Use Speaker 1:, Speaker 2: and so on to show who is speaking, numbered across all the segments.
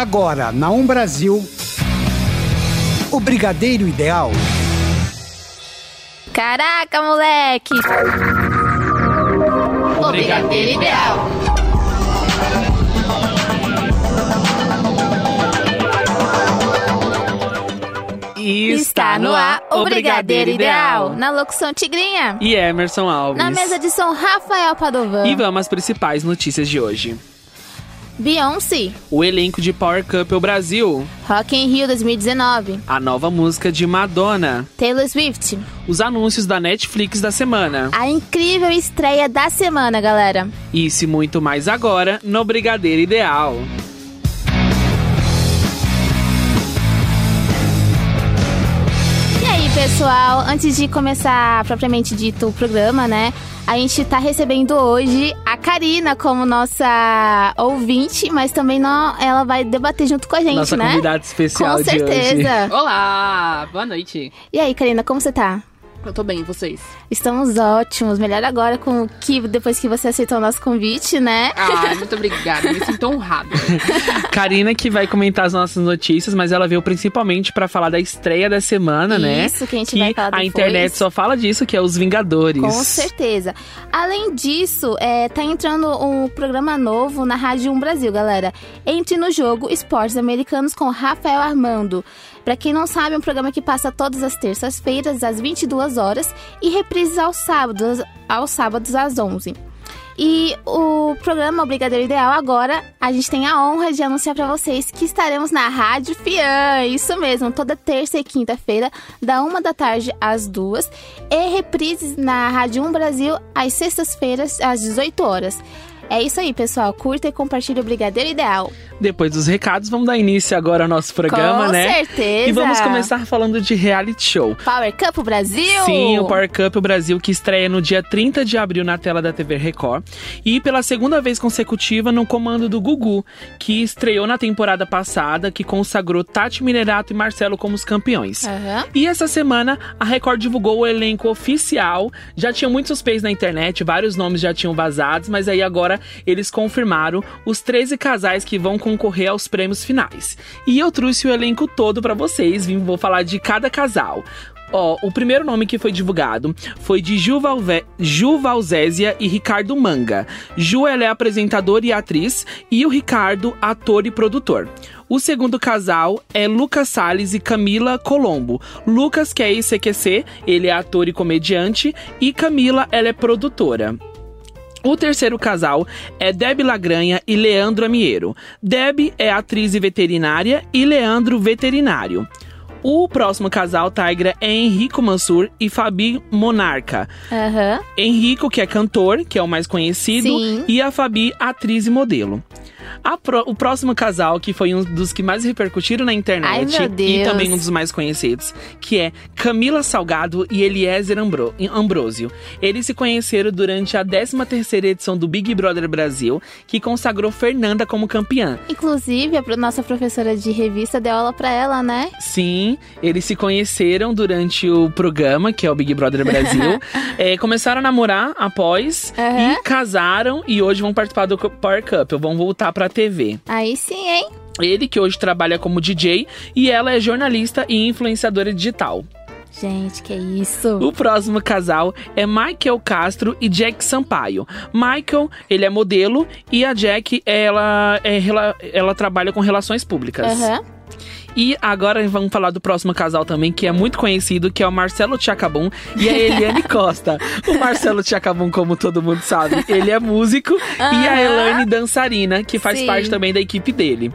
Speaker 1: Agora, na Um Brasil, o Brigadeiro Ideal.
Speaker 2: Caraca, moleque!
Speaker 3: O Brigadeiro Ideal.
Speaker 2: Está no ar o Brigadeiro Ideal. Na locução Tigrinha.
Speaker 4: E Emerson Alves.
Speaker 2: Na mesa de som Rafael Padovan.
Speaker 4: E vamos às principais notícias de hoje.
Speaker 2: Beyoncé.
Speaker 4: O elenco de Power Couple Brasil.
Speaker 2: Rock in Rio 2019.
Speaker 4: A nova música de Madonna.
Speaker 2: Taylor Swift.
Speaker 4: Os anúncios da Netflix da semana.
Speaker 2: A incrível estreia da semana, galera.
Speaker 4: Isso e muito mais agora no Brigadeiro Ideal.
Speaker 2: E aí, pessoal, antes de começar propriamente dito o programa, né? A gente tá recebendo hoje a Karina como nossa ouvinte, mas também não, ela vai debater junto com a gente,
Speaker 4: Nossa
Speaker 2: né?
Speaker 4: convidada especial
Speaker 2: Com
Speaker 4: de hoje.
Speaker 2: certeza.
Speaker 3: Olá, boa noite.
Speaker 2: E aí, Karina, como você tá?
Speaker 3: Eu tô bem, e vocês?
Speaker 2: Estamos ótimos. Melhor agora com que depois que você aceitou o nosso convite, né?
Speaker 3: Ai, muito obrigada, me sinto honrada.
Speaker 4: Karina que vai comentar as nossas notícias, mas ela veio principalmente pra falar da estreia da semana, né?
Speaker 2: Isso, que a gente
Speaker 4: que
Speaker 2: vai falar
Speaker 4: a
Speaker 2: depois.
Speaker 4: internet só fala disso, que é os Vingadores.
Speaker 2: Com certeza. Além disso, é, tá entrando um programa novo na Rádio 1 Brasil, galera. Entre no jogo Esportes Americanos com Rafael Armando. Pra quem não sabe, é um programa que passa todas as terças-feiras às 22 horas e aos sábados, aos sábados às 11. E o programa Brigadeiro Ideal agora, a gente tem a honra de anunciar pra vocês que estaremos na Rádio Fian. Isso mesmo, toda terça e quinta-feira, da uma da tarde às duas. E reprises na Rádio 1 Brasil às sextas-feiras, às 18 horas. É isso aí, pessoal. Curta e compartilhe o Brigadeiro Ideal.
Speaker 4: Depois dos recados, vamos dar início agora ao nosso programa,
Speaker 2: Com
Speaker 4: né?
Speaker 2: certeza.
Speaker 4: E vamos começar falando de reality show.
Speaker 2: Power Cup Brasil!
Speaker 4: Sim, o Power Cup Brasil que estreia no dia 30 de abril na tela da TV Record e pela segunda vez consecutiva no comando do Gugu, que estreou na temporada passada, que consagrou Tati Minerato e Marcelo como os campeões.
Speaker 2: Aham.
Speaker 4: E essa semana a Record divulgou o elenco oficial. Já tinha muitos suspeitos na internet, vários nomes já tinham vazados, mas aí agora eles confirmaram os 13 casais que vão concorrer aos prêmios finais. E eu trouxe o elenco todo pra vocês, vim- vou falar de cada casal. Ó, o primeiro nome que foi divulgado foi de Ju, Valve- Ju Valzésia e Ricardo Manga. Ju é apresentadora e atriz e o Ricardo, ator e produtor. O segundo casal é Lucas Salles e Camila Colombo. Lucas, que é ex-CQC, ele é ator e comediante, e Camila, ela é produtora. O terceiro casal é Deb Lagranha e Leandro Amiero. Deb é atriz e veterinária e Leandro veterinário. O próximo casal, Tigra, é Henrico Mansur e Fabi Monarca.
Speaker 2: Aham.
Speaker 4: Henrico, que é cantor, que é o mais conhecido,
Speaker 2: Sim.
Speaker 4: e a Fabi, atriz e modelo. A pró- o próximo casal, que foi um dos que mais repercutiram na internet
Speaker 2: Ai,
Speaker 4: e também um dos mais conhecidos, que é Camila Salgado e Eliezer Ambro- Ambrosio. Eles se conheceram durante a 13ª edição do Big Brother Brasil, que consagrou Fernanda como campeã.
Speaker 2: Inclusive, a pro- nossa professora de revista deu aula pra ela, né?
Speaker 4: Sim, eles se conheceram durante o programa, que é o Big Brother Brasil. É, começaram a namorar após
Speaker 2: Aham.
Speaker 4: e casaram e hoje vão participar do Power Cup, vão voltar pra TV.
Speaker 2: Aí sim, hein?
Speaker 4: Ele que hoje trabalha como DJ e ela é jornalista e influenciadora digital.
Speaker 2: Gente, que isso.
Speaker 4: O próximo casal é Michael Castro e Jack Sampaio. Michael, ele é modelo e a Jack, ela, é, rela- ela trabalha com relações públicas.
Speaker 2: Aham.
Speaker 4: E agora vamos falar do próximo casal também, que é muito conhecido, que é o Marcelo Tchacabum e a Eliane Costa. O Marcelo Tchacabum, como todo mundo sabe, ele é músico e a
Speaker 2: Aham.
Speaker 4: Elaine dançarina, que faz
Speaker 2: Sim.
Speaker 4: parte também da equipe dele.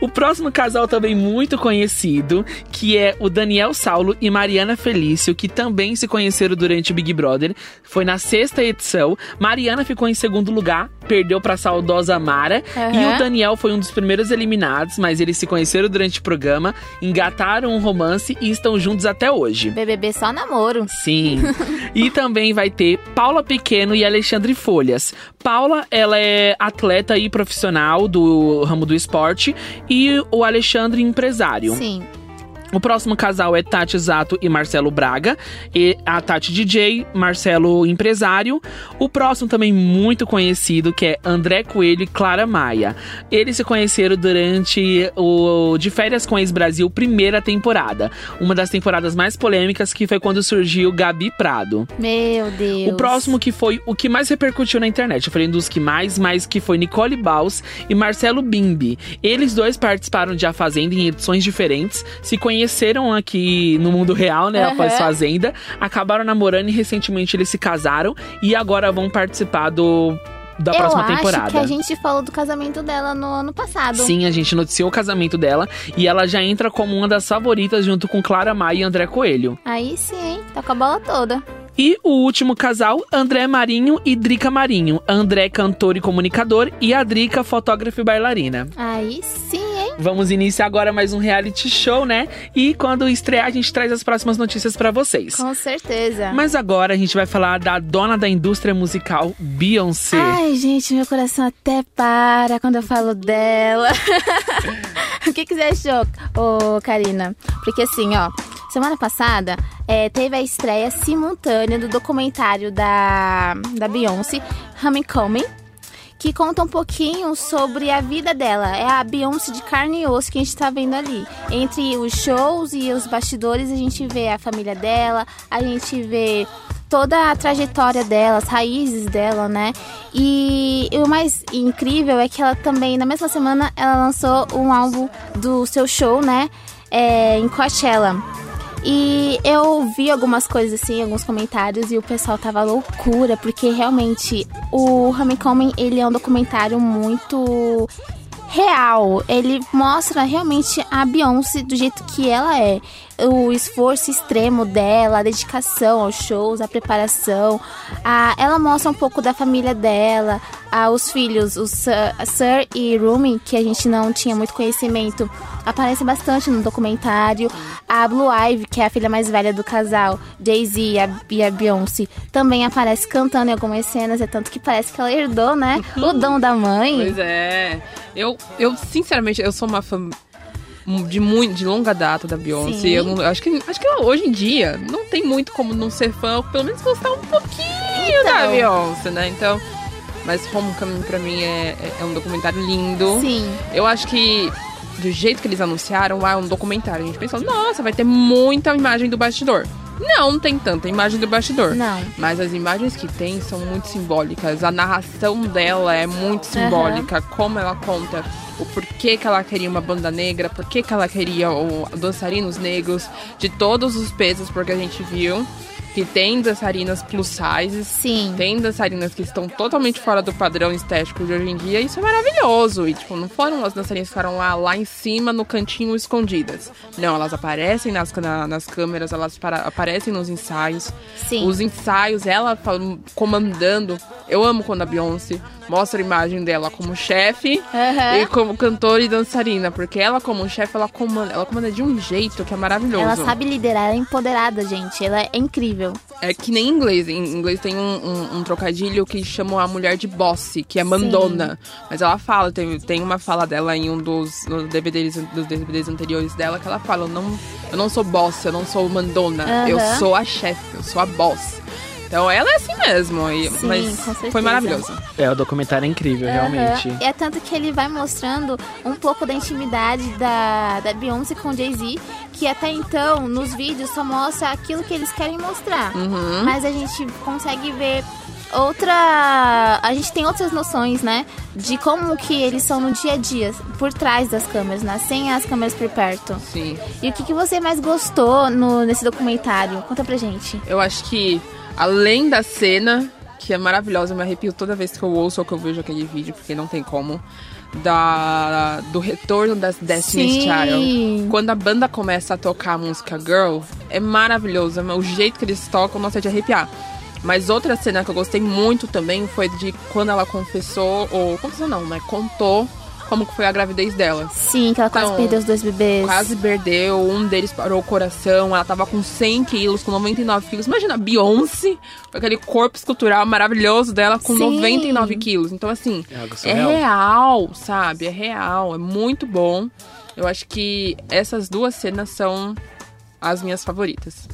Speaker 4: O próximo casal também muito conhecido, que é o Daniel Saulo e Mariana Felício, que também se conheceram durante o Big Brother. Foi na sexta edição. Mariana ficou em segundo lugar, perdeu pra saudosa Mara.
Speaker 2: Aham.
Speaker 4: E o Daniel foi um dos primeiros eliminados, mas eles se conheceram durante o programa, engataram um romance e estão juntos até hoje.
Speaker 2: BBB só namoro.
Speaker 4: Sim. e também vai ter Paula Pequeno e Alexandre Folhas. Paula, ela é atleta e profissional do ramo do esporte e o Alexandre empresário.
Speaker 2: Sim.
Speaker 4: O próximo casal é Tati Zato e Marcelo Braga. E a Tati DJ, Marcelo empresário. O próximo também muito conhecido, que é André Coelho e Clara Maia. Eles se conheceram durante o De Férias com Ex-Brasil, primeira temporada. Uma das temporadas mais polêmicas, que foi quando surgiu Gabi Prado.
Speaker 2: Meu Deus.
Speaker 4: O próximo que foi o que mais repercutiu na internet. Eu falei um dos que mais, mas que foi Nicole Baus e Marcelo Bimbi. Eles dois participaram de A Fazenda em edições diferentes, se conheceram aqui no mundo real, né?
Speaker 2: Uhum.
Speaker 4: Após Fazenda, acabaram namorando e recentemente eles se casaram e agora vão participar do da
Speaker 2: Eu
Speaker 4: próxima
Speaker 2: acho
Speaker 4: temporada.
Speaker 2: que a gente falou do casamento dela no ano passado.
Speaker 4: Sim, a gente noticiou o casamento dela e ela já entra como uma das favoritas junto com Clara Maia e André Coelho.
Speaker 2: Aí sim, hein? Tá com a bola toda.
Speaker 4: E o último casal, André Marinho e Drica Marinho. André, cantor e comunicador, e a Drica, fotógrafa e bailarina.
Speaker 2: Aí sim?
Speaker 4: Vamos iniciar agora mais um reality show, né? E quando estrear, a gente traz as próximas notícias pra vocês.
Speaker 2: Com certeza.
Speaker 4: Mas agora a gente vai falar da dona da indústria musical, Beyoncé.
Speaker 2: Ai, gente, meu coração até para quando eu falo dela. o que, que você achou, ô Karina? Porque assim, ó, semana passada é, teve a estreia simultânea do documentário da, da Beyoncé, Homecoming. Que conta um pouquinho sobre a vida dela. É a Beyoncé de carne e osso que a gente tá vendo ali. Entre os shows e os bastidores, a gente vê a família dela, a gente vê toda a trajetória dela, as raízes dela, né? E, e o mais incrível é que ela também, na mesma semana, ela lançou um álbum do seu show, né? É, em Coachella. E eu vi algumas coisas assim, alguns comentários, e o pessoal tava loucura, porque realmente o Homecoming, ele é um documentário muito real. Ele mostra realmente a Beyoncé do jeito que ela é. O esforço extremo dela, a dedicação aos shows, a preparação. A, ela mostra um pouco da família dela, a, os filhos, o Sir, Sir e Rumi, que a gente não tinha muito conhecimento, aparece bastante no documentário. A Blue Ivy, que é a filha mais velha do casal, Jay-Z e a, e a Beyoncé, também aparece cantando em algumas cenas, é tanto que parece que ela herdou, né, o dom da mãe.
Speaker 3: Pois é. Eu, eu, sinceramente, eu sou uma fã de muito de longa data da Beyoncé. Eu, não- eu acho que acho que hoje em dia não tem muito como não ser fã, pelo menos gostar um pouquinho da
Speaker 2: Então.
Speaker 3: Beyoncé, né? Então, mas Homecoming pra mim é, é- é um documentário lindo.
Speaker 2: Sim.
Speaker 3: Eu acho que do jeito que eles anunciaram, ah, é um documentário. A gente pensou, nossa, vai ter muita imagem do bastidor. Não, não tem tanta imagem do bastidor.
Speaker 2: Não.
Speaker 3: Mas as imagens que tem são muito simbólicas. A narração dela é muito simbólica. Como ela conta o porquê que ela queria uma banda negra, por que que ela queria o dançarinos negros, de todos os pesos, porque a gente viu que tem dançarinas plus sizes.
Speaker 2: Sim.
Speaker 3: Tem dançarinas que estão totalmente fora do padrão estético de hoje em dia, e isso é maravilhoso. E, tipo, não foram as dançarinas que ficaram lá, lá em cima, no cantinho, escondidas. Não, elas aparecem nas, na- nas câmeras, elas para- aparecem nos ensaios.
Speaker 2: Sim.
Speaker 3: Os ensaios, ela comandando. Eu amo quando a Beyoncé mostra a imagem dela como chefe
Speaker 2: Aham.
Speaker 3: e como cantora e dançarina, porque ela, como chefe, ela comanda, ela comanda de um jeito que é maravilhoso.
Speaker 2: Ela sabe liderar, ela é empoderada, gente. Ela é incrível.
Speaker 3: É que nem em inglês. Em inglês tem um, um- um trocadilho que chama a mulher de boss, que é mandona. Mas ela fala, tem, tem uma fala dela em um dos, dos DVDs, dos DVDs anteriores dela, que ela fala, eu não, eu não sou boss, eu não sou mandona,
Speaker 2: Aham.
Speaker 3: eu sou a chefe, eu sou a boss. Então ela é assim mesmo, e-
Speaker 2: Sim,
Speaker 3: mas
Speaker 2: com certeza.
Speaker 3: foi maravilhoso.
Speaker 4: É, o documentário é incrível, realmente.
Speaker 2: Aham. É tanto que ele vai mostrando um pouco da intimidade da, da Beyoncé com Jay-Z, que até então, nos vídeos, só mostra aquilo que eles querem mostrar.
Speaker 3: Uhum.
Speaker 2: Mas a gente consegue ver outra. A gente tem outras noções, né? De como que eles são no dia a dia, por trás das câmeras, né? Sem as câmeras por perto.
Speaker 3: Sim.
Speaker 2: E o que, que você mais gostou no, nesse documentário? Conta pra gente.
Speaker 3: Eu acho que, além da cena, que é maravilhosa, eu me arrepio toda vez que eu ouço ou que eu vejo aquele vídeo, porque não tem como. Da, do retorno das Destiny's
Speaker 2: Sim.
Speaker 3: Child. Quando a banda começa a tocar a música Girl, é maravilhoso. O jeito que eles tocam, nossa, é de arrepiar. Mas outra cena que eu gostei muito também foi de quando ela confessou, ou confessou não, né? Contou como que foi a gravidez dela.
Speaker 2: Sim, que ela quase
Speaker 3: Então,
Speaker 2: perdeu os dois bebês.
Speaker 3: Quase perdeu, um deles parou o coração, ela tava com 100 quilos, com 99 quilos. Imagina a Beyoncé, com aquele corpo escultural maravilhoso dela, com
Speaker 2: Sim.
Speaker 3: 99 quilos. Então, assim,
Speaker 4: É
Speaker 3: é real, sabe? É real, é muito bom. Eu acho que essas duas cenas são as minhas favoritas.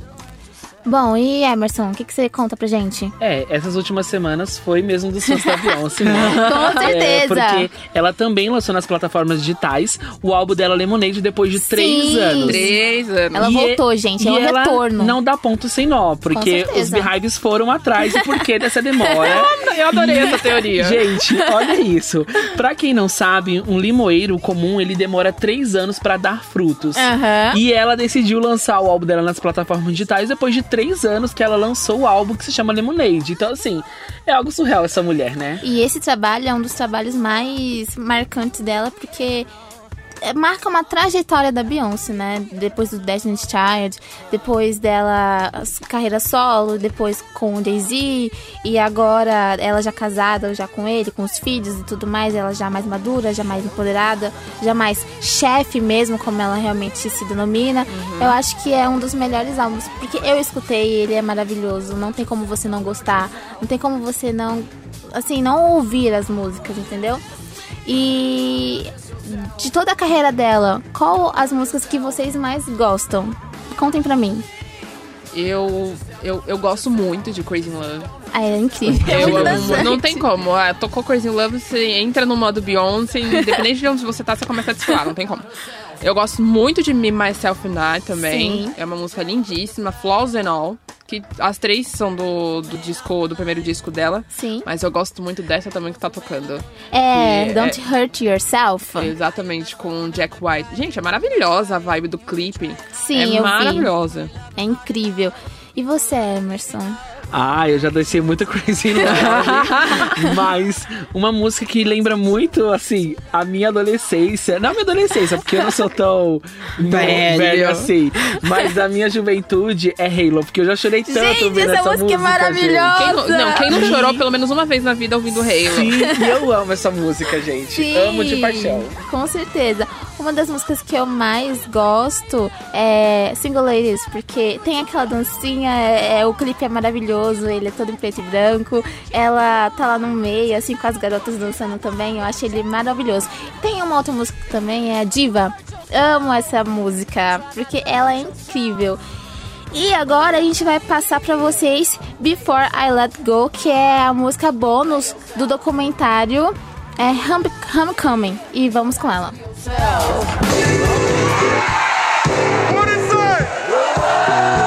Speaker 2: Bom, e Emerson, o que, que você conta pra gente?
Speaker 4: É, essas últimas semanas foi mesmo dos fãs da Beyoncé, né?
Speaker 2: Com certeza.
Speaker 4: É, porque ela também lançou nas plataformas digitais o álbum dela Lemonade depois de três
Speaker 2: Sim.
Speaker 4: anos.
Speaker 3: Três anos.
Speaker 2: Ela
Speaker 4: E
Speaker 2: voltou, gente, é um
Speaker 4: ela
Speaker 2: retorno.
Speaker 4: Não dá ponto sem nó, porque os Beehives foram atrás. E por que dessa demora?
Speaker 3: Eu adorei essa teoria.
Speaker 4: Gente, olha isso. Pra quem não sabe, um limoeiro comum ele demora três anos pra dar frutos.
Speaker 2: Aham.
Speaker 4: E ela decidiu lançar o álbum dela nas plataformas digitais depois de três anos que ela lançou o álbum que se chama Lemonade. Então, assim, é algo surreal essa mulher, né?
Speaker 2: E esse trabalho é um dos trabalhos mais marcantes dela, porque marca uma trajetória da Beyoncé, né? Depois do Destiny's Child, depois dela carreira solo, depois com o Jay-Z, e agora ela já casada, já com ele, com os filhos e tudo mais, ela já mais madura, já mais empoderada, já mais chefe mesmo, como ela realmente se denomina. Eu acho que é um dos melhores álbuns, porque eu escutei, ele é maravilhoso, não tem como você não gostar, não tem como você não, assim, não ouvir as músicas, entendeu? E de toda a carreira dela, qual as músicas que vocês mais gostam? Contem pra mim.
Speaker 3: Eu, eu, eu gosto muito de Crazy in Love.
Speaker 2: Ah, é incrível.
Speaker 3: Eu
Speaker 2: muito
Speaker 3: amo, não tem como. Ah, tocou Crazy in Love, você entra no modo Beyoncé, independente de onde você tá, você começa a desfilar, não tem como. Eu gosto muito de Me, Myself and I também.
Speaker 2: Sim.
Speaker 3: É uma música lindíssima, Flaws and All. Que as três são do, do disco, do primeiro disco dela.
Speaker 2: Sim.
Speaker 3: Mas eu gosto muito dessa também que tá tocando.
Speaker 2: É,
Speaker 3: Que
Speaker 2: Don't Hurt Yourself.
Speaker 3: Exatamente, com Jack White. Gente, é maravilhosa a vibe do clipe.
Speaker 2: Sim,
Speaker 3: é
Speaker 2: eu vi.
Speaker 3: maravilhosa.
Speaker 2: É incrível. E você, Emerson?
Speaker 4: Ah, eu já dancei muito Crazy in Love. mas uma música que lembra muito, assim, a minha adolescência. Não a minha adolescência, porque eu não sou tão
Speaker 3: Velho.
Speaker 4: velho assim. Mas a minha juventude é Halo, porque eu já chorei tanto
Speaker 2: Gente, essa
Speaker 4: essa
Speaker 2: música é
Speaker 4: gente.
Speaker 2: maravilhosa.
Speaker 3: Quem não, não, quem não chorou pelo menos uma vez na vida ouvindo Halo?
Speaker 4: Sim, eu amo essa música, gente.
Speaker 2: Sim,
Speaker 4: Amo de paixão.
Speaker 2: Com certeza. Uma das músicas que eu mais gosto é Single Ladies, porque tem aquela dancinha, é, é- o clipe é maravilhoso, ele é todo em preto e branco. Ela tá lá no meio, assim, com as garotas dançando também. Eu acho ele maravilhoso. Tem uma outra música também, é a Diva. Amo essa música, porque ela é incrível. E agora a gente vai passar pra vocês Before I Let Go, que é a música bônus do documentário é Hum- Homecoming. E vamos com ela.
Speaker 5: What is that?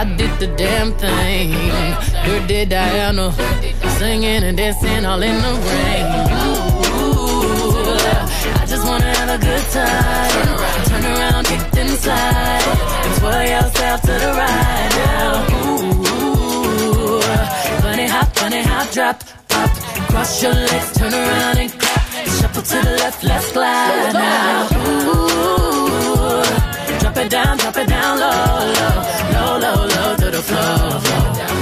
Speaker 6: I did the damn thing. Dirty Diana. Singing and dancing all in the rain. Ooh, I just wanna have a good time. Turn around, kick inside. And twirl yourself to the right now. Ooh, bunny hop, bunny hop, drop, up. Cross your legs, turn around and clap. Shuffle to the left, let's glide now. Ooh, it down, drop it down low, low, low, low, low to the floor.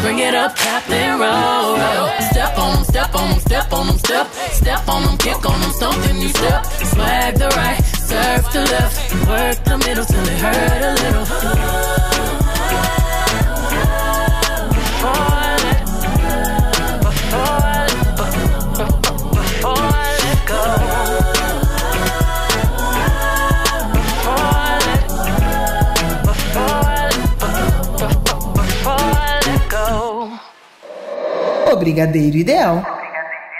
Speaker 6: Bring it up, tap and roll, roll. Step on 'em, step on 'em, step on 'em, step, step on 'em, kick on 'em, stomp then you step. Swag the right, surf the left, work the middle till it hurt a little.
Speaker 1: O Brigadeiro Ideal.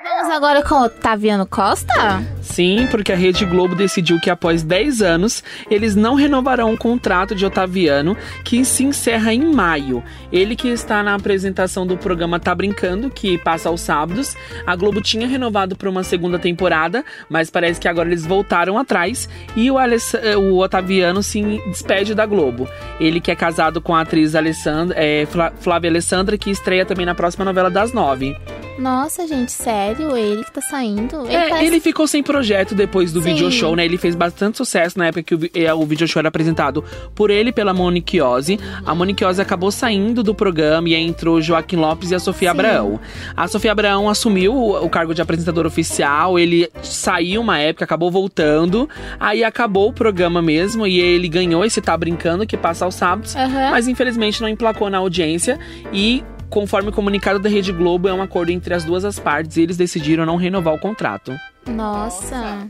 Speaker 2: Vamos agora com Otaviano Costa?
Speaker 4: Sim, porque a Rede Globo decidiu que após 10 anos eles não renovarão o contrato de Otaviano, que se encerra em maio. Ele que está na apresentação do programa Tá Brincando, que passa aos sábados. A Globo tinha renovado para uma segunda temporada, mas parece que agora eles voltaram atrás e o, Aless o Otaviano se despede da Globo. Ele que é casado com a atriz Alessandra, é, Flá- Flávia Alessandra, que estreia também na próxima novela das nove.
Speaker 2: Nossa, gente, sério? Ele que tá saindo? Ele
Speaker 4: É,
Speaker 2: parece-
Speaker 4: ele ficou sem projeto depois do
Speaker 2: Sim.
Speaker 4: video show, né? Ele fez bastante sucesso na época que o, eh, o video show era apresentado por ele e pela Monique Ozzy. A Monique Ozzy acabou saindo do programa e aí entrou Joaquim Lopes e a Sofia
Speaker 2: Sim.
Speaker 4: Abraão. A Sofia Abraão assumiu o, cargo de apresentador oficial, ele saiu uma época, acabou voltando, aí acabou o programa mesmo e ele ganhou esse Tá Brincando, que passa aos sábados,
Speaker 2: Aham.
Speaker 4: mas infelizmente não emplacou na audiência e... Conforme o comunicado da Rede Globo, é um acordo entre as duas as partes e eles decidiram não renovar o contrato.
Speaker 2: Nossa.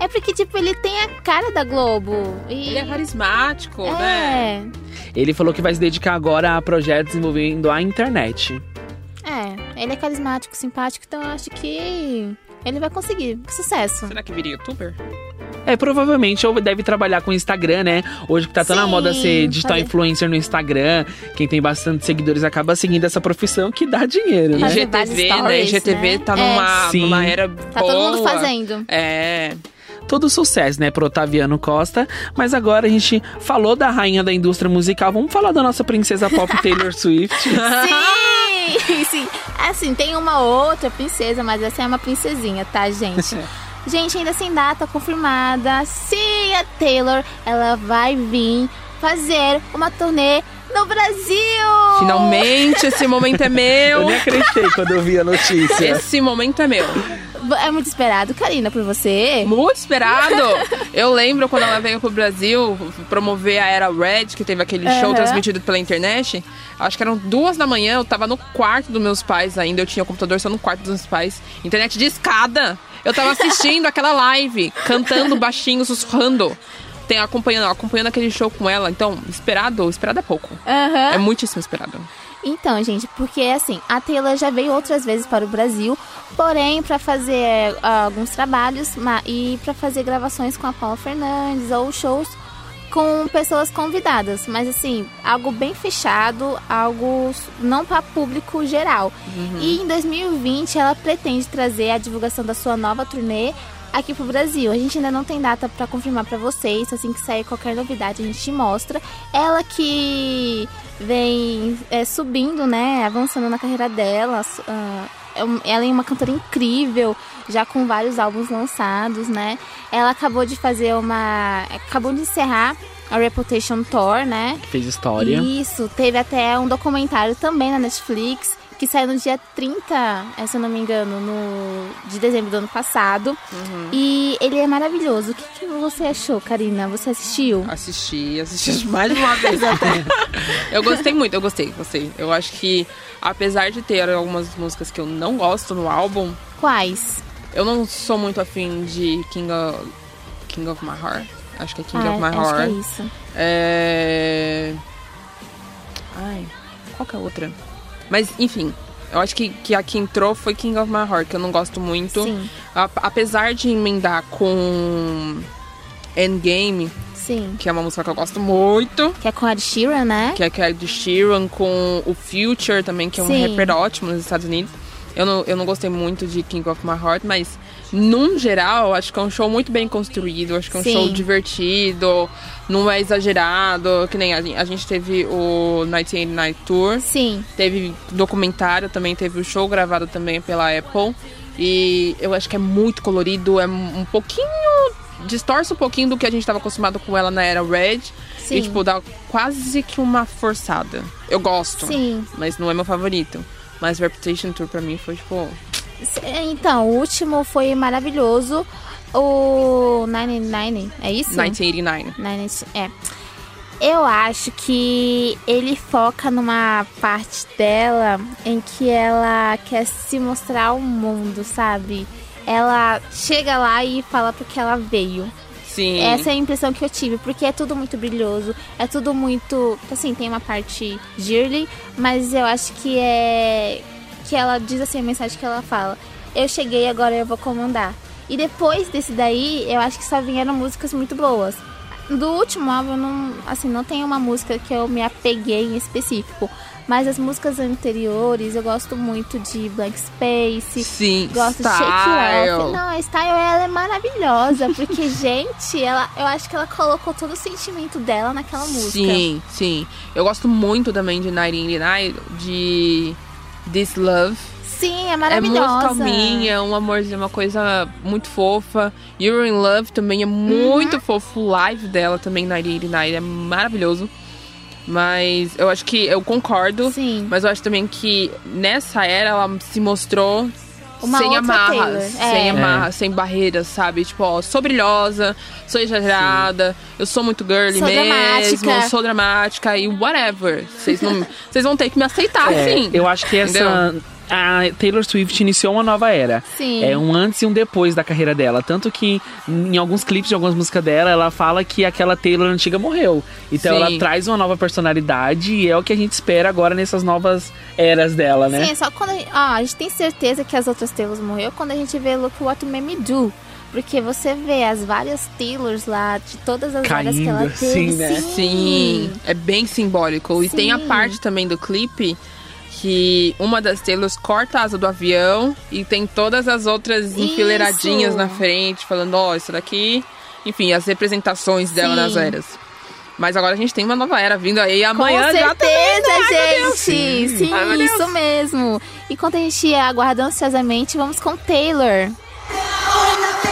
Speaker 2: É porque, tipo, ele tem a cara da Globo. E...
Speaker 3: Ele é carismático, né?
Speaker 2: É,
Speaker 4: Ele falou que vai se dedicar agora a projetos envolvendo a internet.
Speaker 2: é. Ele é carismático, simpático, então eu acho que ele vai conseguir. Sucesso.
Speaker 3: Será que vira youtuber?
Speaker 4: É, provavelmente, ou deve trabalhar com o Instagram, né? Hoje que tá tão na
Speaker 2: Sim,
Speaker 4: moda ser digital
Speaker 2: fazer-
Speaker 4: influencer no Instagram, quem tem bastante seguidores acaba seguindo essa profissão que dá dinheiro, né?
Speaker 2: Fazer vários
Speaker 3: GTV, né?
Speaker 2: stories, né?
Speaker 3: tá
Speaker 2: É.
Speaker 3: numa,
Speaker 4: Sim.
Speaker 3: numa era
Speaker 2: Tá
Speaker 3: boa.
Speaker 2: todo mundo fazendo.
Speaker 3: É.
Speaker 4: Todo sucesso, né, pro Otaviano Costa. Mas agora a gente falou da rainha da indústria musical, vamos falar da nossa princesa pop Taylor Swift.
Speaker 2: Sim, sim. Assim, tem uma outra princesa, mas essa é uma princesinha, tá, gente? gente, ainda sem data confirmada. Sim, a Taylor, ela vai vir fazer uma turnê no Brasil!
Speaker 3: Finalmente, esse momento é
Speaker 4: Eu
Speaker 3: meu.
Speaker 4: nem acreditei quando eu vi a notícia.
Speaker 3: Esse momento é meu.
Speaker 2: É muito esperado, Karina, por você.
Speaker 3: Muito esperado. Eu lembro quando ela veio pro Brasil promover a Era Red, que teve aquele show transmitido pela internet. Acho que eram duas da manhã, eu tava no quarto dos meus pais ainda. Eu tinha o computador só no quarto dos meus pais. Internet de escada. Eu tava assistindo aquela live, cantando baixinho, sussurrando. Tem, acompanhando, acompanhando aquele show com ela. Então, esperado, esperado é pouco.
Speaker 2: Aham.
Speaker 3: É muitíssimo esperado.
Speaker 2: Então, gente, porque assim, a Taylor já veio outras vezes para o Brasil, porém para fazer ah, alguns trabalhos e para fazer gravações com a Paula Fernandes ou shows com pessoas convidadas, mas assim, algo bem fechado, algo não para público geral. E em 2020 ela pretende trazer a divulgação da sua nova turnê aqui pro Brasil. A gente ainda não tem data para confirmar para vocês, assim que sair qualquer novidade a gente mostra. Ela que vem é, subindo, né, avançando na carreira dela. um- ela é uma cantora incrível, já com vários álbuns lançados, né? Ela acabou de fazer uma, acabou de encerrar a Reputation Tour, né?
Speaker 4: Fez história.
Speaker 2: Isso, teve até um documentário também na Netflix, que saiu no dia 30, eh, se eu não me engano, no, de dezembro do ano passado. E ele é maravilhoso. O que, que você achou, Karina? Você assistiu?
Speaker 3: Assisti, assisti mais de uma vez até. eu gostei muito, eu gostei, gostei. Eu acho que, apesar de ter algumas músicas que eu não gosto no álbum,
Speaker 2: Quais?
Speaker 3: eu não sou muito afim de King of, King of My Heart. Acho que é King
Speaker 2: Ah,
Speaker 3: of My
Speaker 2: acho que é
Speaker 3: Heart.
Speaker 2: isso.
Speaker 3: É... Ai, qual que é a outra? Mas, enfim, Eu acho que, que a que entrou foi King of My Heart, que eu não gosto muito.
Speaker 2: Sim.
Speaker 3: A- apesar de emendar com Endgame,
Speaker 2: Sim.
Speaker 3: que é uma música que eu gosto muito.
Speaker 2: Que é com a Ed Sheeran, né?
Speaker 3: Que é que é de Sheeran com o Future também, que é um
Speaker 2: Sim.
Speaker 3: rapper ótimo nos Estados Unidos. Eu não, eu não gostei muito de King of My Heart, mas num geral, acho que é um show muito bem construído, acho que é um
Speaker 2: Sim.
Speaker 3: show divertido, não é exagerado, que nem a, a gente teve o 1989 Tour,
Speaker 2: Sim.
Speaker 3: teve documentário também, teve o show gravado também pela Apple. E eu acho que é muito colorido, é um pouquinho. distorce um pouquinho do que a gente estava acostumado com ela na era Red.
Speaker 2: Sim.
Speaker 3: E, tipo, dá quase que uma forçada. Eu gosto.
Speaker 2: Sim.
Speaker 3: Mas não é meu favorito. Mas Reputation Tour pra mim foi, tipo.
Speaker 2: Então, o último foi maravilhoso. O 99, é isso?
Speaker 3: 1989.
Speaker 2: 90, é. Eu acho que ele foca numa parte dela em que ela quer se mostrar ao mundo, sabe? Ela chega lá e fala porque ela veio.
Speaker 3: Sim.
Speaker 2: Essa é a impressão que eu tive, porque é tudo muito brilhoso, é tudo muito. Assim, tem uma parte girly, mas eu acho que é. Que ela diz assim a mensagem que ela fala. Eu cheguei, agora eu vou comandar. E depois desse daí, eu acho que só vieram músicas muito boas. Do último álbum, não, assim, não tem uma música que eu me apeguei em específico. Mas as músicas anteriores, eu gosto muito de Blank Space.
Speaker 3: Sim,
Speaker 2: Gosto de Shake Off. Não, a Style ela é maravilhosa, porque, gente, ela, eu acho que ela colocou todo o sentimento dela naquela música.
Speaker 3: Sim, sim. Eu gosto muito também de 1989, de This Love.
Speaker 2: Sim, é
Speaker 3: É
Speaker 2: maravilhosa.
Speaker 3: muito calminha, um amorzinho, uma coisa muito fofa. You're in Love também é muito
Speaker 2: Uhum.
Speaker 3: fofo. O live dela também, 1989, é maravilhoso. Mas eu acho que eu concordo.
Speaker 2: Sim.
Speaker 3: Mas eu acho também que nessa era ela se mostrou
Speaker 2: Uma
Speaker 3: sem amarras,
Speaker 2: Taylor,
Speaker 3: sem
Speaker 2: é.
Speaker 3: amarras, sem barreiras, sabe? Tipo, ó, sou brilhosa, sou exagerada, eu sou muito girly
Speaker 2: Sou
Speaker 3: mesmo,
Speaker 2: dramática.
Speaker 3: sou dramática e whatever. Vocês não, vocês vão ter que me aceitar,
Speaker 4: É,
Speaker 3: sim.
Speaker 4: eu acho que essa.
Speaker 3: Entendeu?
Speaker 4: A Taylor Swift iniciou uma nova era.
Speaker 2: Sim.
Speaker 4: É um antes e um depois da carreira dela. Tanto que em alguns clipes de algumas músicas dela, ela fala que aquela Taylor antiga morreu. Então
Speaker 3: Sim.
Speaker 4: ela traz uma nova personalidade e é o que a gente espera agora nessas novas eras dela, né?
Speaker 2: Sim, é só quando a gente, ó, a gente tem certeza que as outras Taylors morreu quando a gente vê Look What You Made Me Do. Porque você vê as várias Taylors lá, de todas as áreas que ela
Speaker 4: Caindo,
Speaker 2: teve.
Speaker 4: sim, né?
Speaker 3: Sim, é bem simbólico. E tem a
Speaker 2: Sim.
Speaker 3: parte também do clipe que uma das Taylors corta a asa do avião e tem todas as outras enfileiradinhas
Speaker 2: Isso.
Speaker 3: na frente, falando, ó, isso daqui. Enfim, as representações dela
Speaker 2: Sim.
Speaker 3: nas eras. Mas agora a gente tem uma nova era vindo aí
Speaker 2: Com
Speaker 3: amanhã já
Speaker 2: certeza,
Speaker 3: também, né? Ai,
Speaker 2: gente! Sim,
Speaker 3: Ai, meu Deus.
Speaker 2: isso mesmo. Enquanto a gente aguarda ansiosamente, vamos com Taylor.
Speaker 7: I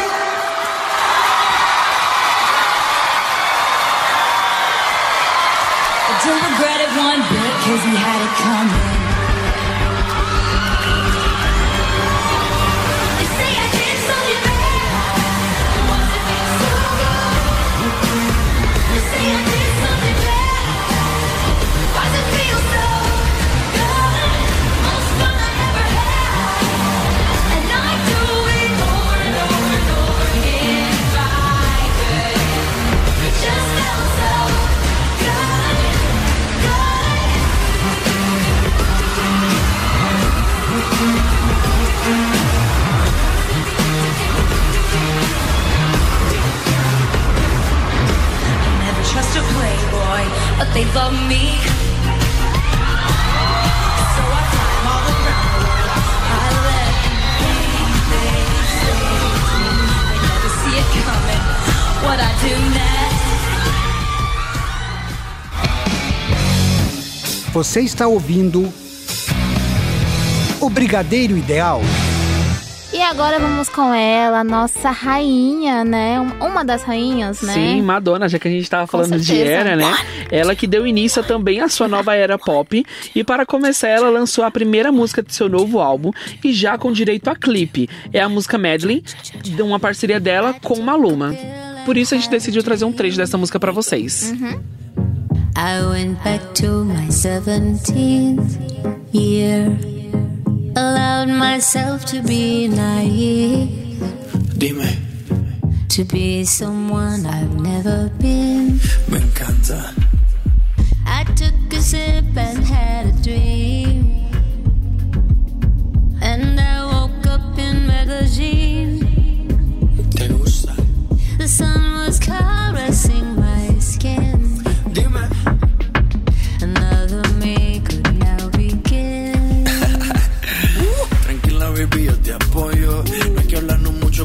Speaker 7: but they love me.
Speaker 1: Você está ouvindo o Brigadeiro Ideal.
Speaker 2: E agora vamos com ela, nossa rainha, né? Um- Uma das rainhas, né?
Speaker 4: Sim, Madonna, já que a gente tava falando de era, né? Ela que deu início também à sua nova era pop. E para começar, ela lançou a primeira música de seu novo álbum e já com direito a clipe. É a música Medley, de uma parceria dela com Maluma. Por isso a gente decidiu trazer um trecho dessa música pra vocês.
Speaker 7: I went back to my 17th year. allowed myself to be naive.
Speaker 8: Dime.
Speaker 7: To be someone I've never been.
Speaker 8: Me encanta.
Speaker 7: I took a sip and had a dream.
Speaker 8: And I woke up in magazine. Te gusta. The sun was caressing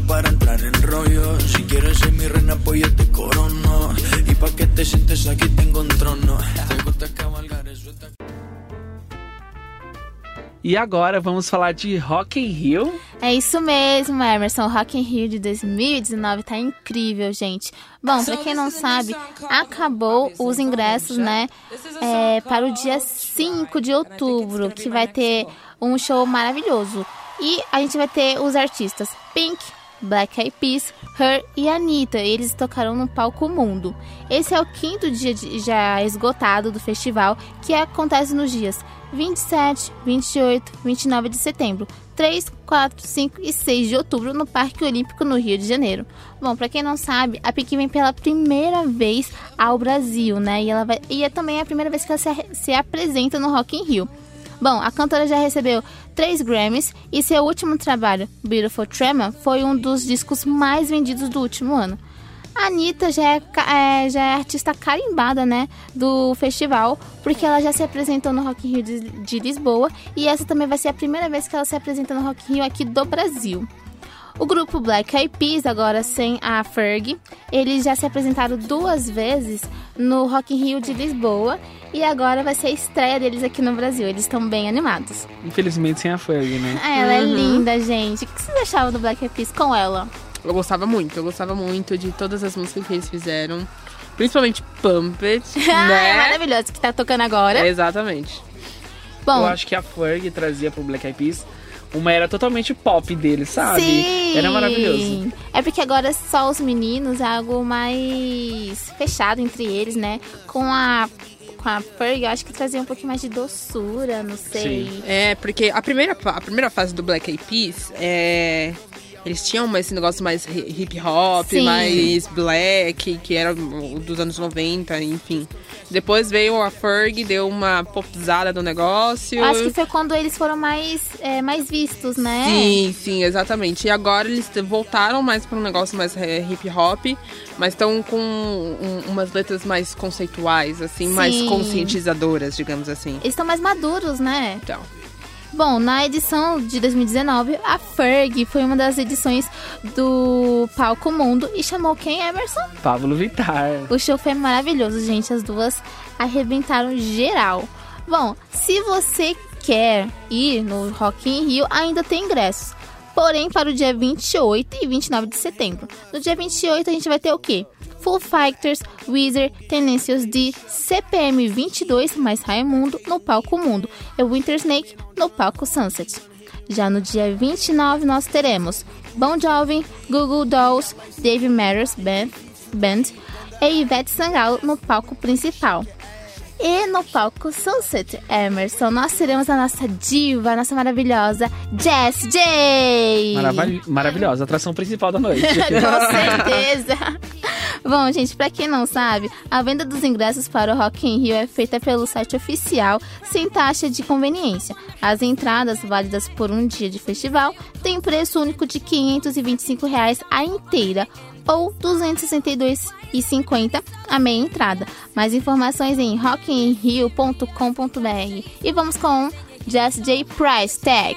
Speaker 8: para entrar en rollo. Si quieres ser mi reina, pues yo te corono. Y pa' que te sientes aquí tengo un trono. Te gusta cabalgar, eso está
Speaker 4: E agora vamos falar de Rock in Rio.
Speaker 2: É isso mesmo, Emerson. Rock in Rio de 2019 tá incrível, gente. Bom, pra quem não sabe, acabou os ingressos, né? é, para o dia 5 de outubro, que vai ter um show maravilhoso. E a gente vai ter os artistas Pink, Black Eyed Peas, Her e Anitta. Eles tocaram no palco Mundo. Esse é o quinto dia de- já esgotado do festival, que acontece nos dias 27, 28, 29 de setembro, 3, 4, 5 e 6 de outubro no Parque Olímpico no Rio de Janeiro. Bom, pra quem não sabe, a Pink vem pela primeira vez ao Brasil, né? E, ela vai, e é também a primeira vez que ela se, se apresenta no Rock in Rio. Bom, a cantora já recebeu três Grammys e seu último trabalho, Beautiful Tremor, foi um dos discos mais vendidos do último ano. A Anitta já é, é, já é artista carimbada, né, do festival, porque ela já se apresentou no Rock in Rio de, de Lisboa e essa também vai ser a primeira vez que ela se apresenta no Rock in Rio aqui do Brasil. O grupo Black Eyed Peas, agora sem a Ferg, eles já se apresentaram duas vezes no Rock in Rio de Lisboa e agora vai ser a estreia deles aqui no Brasil. Eles estão bem animados.
Speaker 4: Infelizmente sem a Ferg, né?
Speaker 2: Ah, ela é linda, gente. O que vocês achavam do Black Eyed Peas com ela?
Speaker 3: Eu gostava muito, eu gostava muito de todas as músicas que eles fizeram. Principalmente Pump It,
Speaker 2: Ah, é
Speaker 3: né?
Speaker 2: maravilhoso que tá tocando agora.
Speaker 3: Exatamente.
Speaker 2: Bom,
Speaker 4: Eu acho que a Ferg trazia pro Black Eyed Peas uma era totalmente pop dele, sabe?
Speaker 2: sim.
Speaker 4: Era maravilhoso.
Speaker 2: É porque agora só os meninos é algo mais fechado entre eles, né? Com a com a Ferg, eu acho que trazia um pouquinho mais de doçura, não sei.
Speaker 4: Sim.
Speaker 3: É, porque a primeira, a primeira fase do Black Eyed Peas, é... Eles tinham esse negócio mais hi- hip hop,
Speaker 2: Sim.
Speaker 3: mais black, que era o dos anos 90, enfim. Depois veio a Ferg, deu uma popzada do negócio.
Speaker 2: Acho que foi quando eles foram mais, é, mais vistos, né?
Speaker 3: Sim, sim, exatamente. E agora eles voltaram mais para um negócio mais eh, hip hop, mas estão com um- umas letras mais conceituais, assim, mais
Speaker 2: Sim.
Speaker 3: conscientizadoras, digamos assim.
Speaker 2: Eles estão mais maduros, né?
Speaker 3: Então,
Speaker 2: Bom, na edição de 2019, a Ferg foi uma das edições do Palco Mundo e chamou quem, Emerson?
Speaker 4: Pablo Vittar.
Speaker 2: O show foi maravilhoso, gente. As duas arrebentaram geral. Bom, se você quer ir no Rock in Rio, ainda tem ingressos. Porém, para o dia 28 e 29 de setembro. No dia 28, a gente vai ter o quê? Full Fighters, Weezer, Tenacious D, CPM 22 mais Raimundo no palco Mundo e Winter Snake no palco Sunset. Já no dia 29 nós teremos Bon Jovi, Google Dolls, Dave Matters Band, Band e Ivete Sangalo no palco principal. E no palco Sunset Emerson, nós teremos a nossa diva, a nossa maravilhosa Jess J.
Speaker 4: Maravilh- maravilhosa, atração principal da noite.
Speaker 2: Com certeza. Bom, gente, pra quem não sabe, a venda dos ingressos para o Rock in Rio é feita pelo site oficial, sem taxa de conveniência. As entradas, válidas por um dia de festival, têm preço único de 525 reais a inteira ou R$ 262,50 a meia entrada. Mais informações em rockinrio.com.br. E vamos com Just J Price Tag.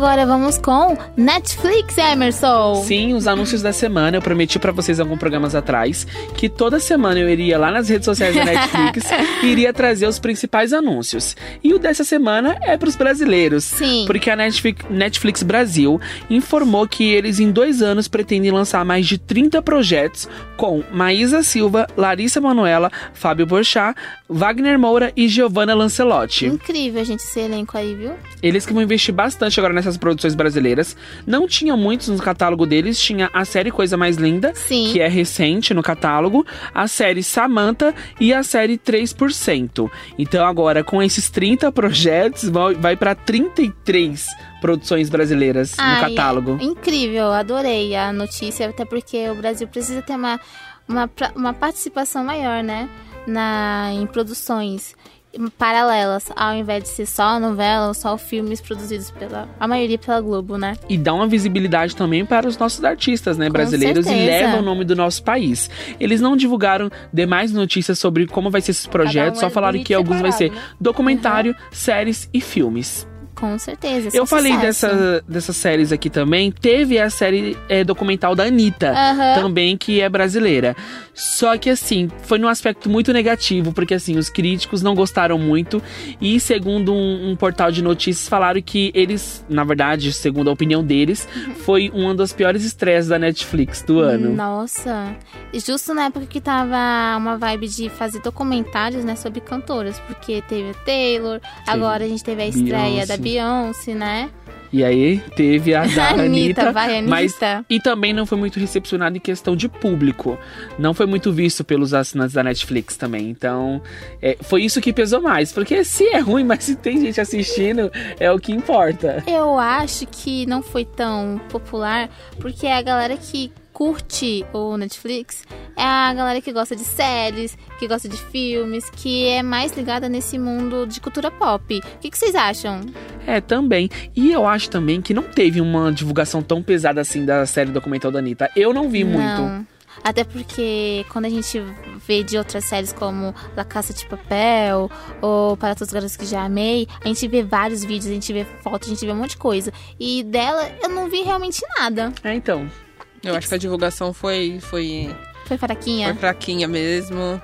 Speaker 2: Agora vamos com Netflix, Emerson.
Speaker 4: Sim, os anúncios da semana. Eu prometi pra vocês alguns programas atrás que toda semana eu iria lá nas redes sociais da Netflix e iria trazer os principais anúncios. E o dessa semana é pros brasileiros.
Speaker 2: Sim.
Speaker 4: Porque a Netflix, Netflix Brasil informou que eles em dois anos pretendem lançar mais de 30 projetos com Maísa Silva, Larissa Manoela, Fábio Borchá, Wagner Moura e Giovanna Lancelotti.
Speaker 2: Incrível, gente, esse elenco aí, viu?
Speaker 4: Eles que vão investir bastante agora nessas produções brasileiras. Não tinha muitos no catálogo deles. Tinha a série Coisa Mais Linda,
Speaker 2: Sim.
Speaker 4: que é recente no catálogo, a série Samantha e a série 3%. Então agora, com esses 30 projetos, vai, para 33 produções brasileiras no
Speaker 2: Ai,
Speaker 4: catálogo.
Speaker 2: é incrível, adorei a notícia, até porque o Brasil precisa ter uma, uma, uma participação maior, né? Na, em produções paralelas, ao invés de ser só novela ou só filmes produzidos pela. A maioria pela Globo, né?
Speaker 4: E dá uma visibilidade também para os nossos artistas, né,
Speaker 2: Com
Speaker 4: brasileiros, e
Speaker 2: certeza.
Speaker 4: leva o nome do nosso país. Eles não divulgaram demais notícias sobre como vai ser esses projetos,
Speaker 2: um
Speaker 4: só
Speaker 2: é
Speaker 4: falaram que alguns vai ser
Speaker 2: né?
Speaker 4: documentário, séries e filmes.
Speaker 2: Com certeza.
Speaker 4: Eu
Speaker 2: são
Speaker 4: falei
Speaker 2: sucesso.
Speaker 4: dessa, dessas séries aqui também. Teve a série é, documental da Anitta,
Speaker 2: Aham.
Speaker 4: também, que é brasileira. Só que, assim, foi num aspecto muito negativo, porque, assim, os críticos não gostaram muito. E, segundo um, um portal de notícias, falaram que eles, na verdade, segundo a opinião deles, foi uma das piores estreias da Netflix do ano.
Speaker 2: Nossa. Justo na época que tava uma vibe de fazer documentários, né, sobre cantoras, porque teve a Taylor, agora a gente teve a estreia
Speaker 4: Beyoncé.
Speaker 2: da Beyoncé, né?
Speaker 4: E aí, teve a da
Speaker 2: Anitta,
Speaker 4: Anitta.
Speaker 2: vai, Anitta.
Speaker 4: Mas, e também não foi muito recepcionado em questão de público. Não foi muito visto pelos assinantes da Netflix também. Então, é, foi isso que pesou mais. Porque se é ruim, mas se tem gente assistindo, é o que importa.
Speaker 2: Eu acho que não foi tão popular, porque a galera que curte o Netflix é a galera que gosta de séries, que gosta de filmes, que é mais ligada nesse mundo de cultura pop. O que, que vocês acham?
Speaker 4: É, também. E eu acho também que não teve uma divulgação tão pesada assim da série documental da Anitta. Eu não vi muito.
Speaker 2: Não. Até porque quando a gente vê de outras séries como La Caça de Papel ou Para Todos os Garotos que Já Amei, a gente vê vários vídeos, a gente vê fotos, a gente vê um monte de coisa. E dela eu não vi realmente nada.
Speaker 4: É, então.
Speaker 3: Eu acho que a divulgação foi, foi,
Speaker 2: Foi fraquinha.
Speaker 3: foi fraquinha mesmo.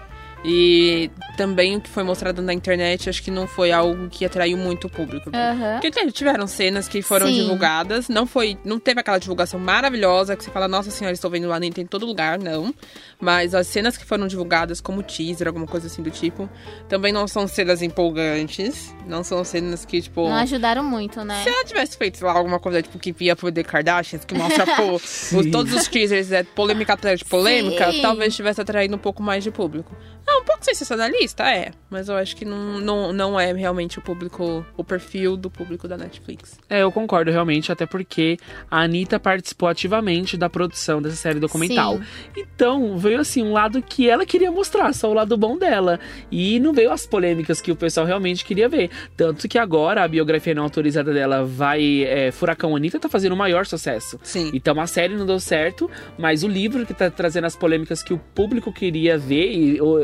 Speaker 3: E também o que foi mostrado na internet, acho que não foi algo que atraiu muito o público.
Speaker 2: Aham.
Speaker 3: Porque tiveram cenas que foram
Speaker 2: Sim.
Speaker 3: divulgadas, não foi, não teve aquela divulgação maravilhosa que você fala, nossa senhora, estou vendo a Anitta em todo lugar, não. Mas as cenas que foram divulgadas como teaser, alguma coisa assim do tipo, também não são cenas empolgantes, não são cenas que, tipo...
Speaker 2: Não ajudaram muito, né?
Speaker 3: Se ela tivesse feito, lá, alguma coisa tipo que via pro The Kardashians, que mostra pô, os- todos os teasers, é polêmica atrás de polêmica,
Speaker 2: Sim.
Speaker 3: talvez tivesse atraído um pouco mais de público. É um pouco sensacionalista, é. Mas eu acho que não, não, não é realmente o público, o perfil do público da Netflix.
Speaker 4: É, eu concordo realmente, até porque a Anitta participou ativamente da produção dessa série documental.
Speaker 2: Sim.
Speaker 4: Então, veio assim, um lado que ela queria mostrar, só o lado bom dela. E não veio as polêmicas que o pessoal realmente queria ver. Tanto que agora a biografia não autorizada dela vai. É, Furacão Anitta tá fazendo o maior sucesso.
Speaker 3: Sim.
Speaker 4: Então a série não deu certo, mas o livro que tá trazendo as polêmicas que o público queria ver e ou,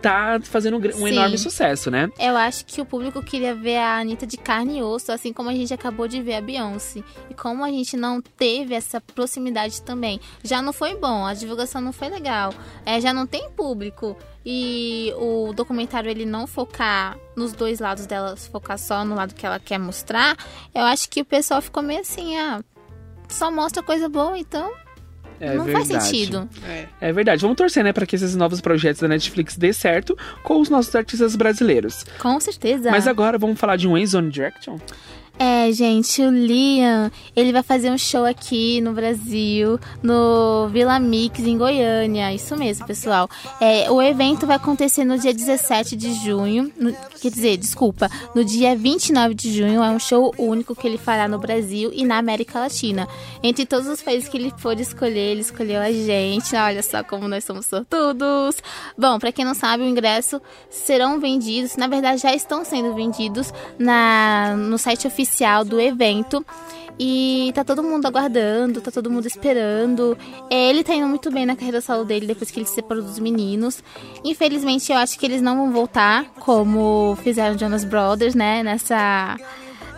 Speaker 4: tá fazendo um, um enorme sucesso, né?
Speaker 2: Eu acho que o público queria ver a Anitta de carne e osso, assim como a gente acabou de ver a Beyoncé. E como a gente não teve essa proximidade também. Já não foi bom, a divulgação não foi legal. É, já não tem público. E o documentário ele não focar nos dois lados dela, focar só no lado que ela quer mostrar. Eu acho que o pessoal ficou meio assim, ah, só mostra coisa boa, então
Speaker 4: É
Speaker 2: não faz
Speaker 4: verdade.
Speaker 2: sentido.
Speaker 3: É.
Speaker 4: É verdade. Vamos torcer, né, para que esses novos projetos da Netflix dê certo com os nossos artistas brasileiros.
Speaker 2: Com certeza.
Speaker 4: Mas agora vamos falar de um One Direction?
Speaker 2: É, gente, o Liam, ele vai fazer um show aqui no Brasil, no Vila Mix, em Goiânia. Isso mesmo, pessoal. É, o evento vai acontecer no dia 17 de junho. no- quer dizer, desculpa, no dia 29 de junho. É um show único que ele fará no Brasil e na América Latina. Entre todos os países que ele pôde escolher, ele escolheu a gente. Olha só como nós somos sortudos. Bom, pra quem não sabe, o ingresso serão vendidos, na verdade já estão sendo vendidos na, no site oficial do evento. E tá todo mundo aguardando, tá todo mundo esperando. É, Ele tá indo muito bem na carreira solo dele depois que ele se separou dos meninos. Infelizmente, eu acho que eles não vão voltar como fizeram Jonas Brothers, né? Nessa,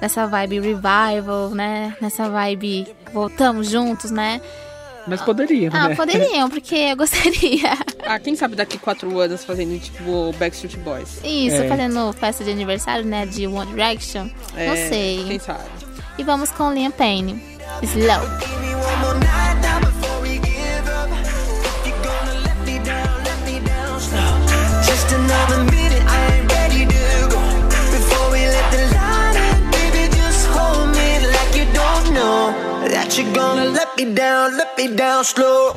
Speaker 2: nessa vibe revival, né? Nessa vibe voltamos juntos, né?
Speaker 4: Mas poderiam,
Speaker 2: Ah,
Speaker 4: né?
Speaker 2: poderiam, porque eu gostaria.
Speaker 3: Ah, quem sabe daqui quatro anos fazendo tipo Backstreet Boys.
Speaker 2: Isso,
Speaker 4: É.
Speaker 2: fazendo festa de aniversário, né? De One Direction. Não
Speaker 3: É,
Speaker 2: sei.
Speaker 3: Quem sabe?
Speaker 2: E vamos com Liam Payne. Slow.
Speaker 8: Give me one I ain't ready to go. Before we let me down, let me down, let me down slow.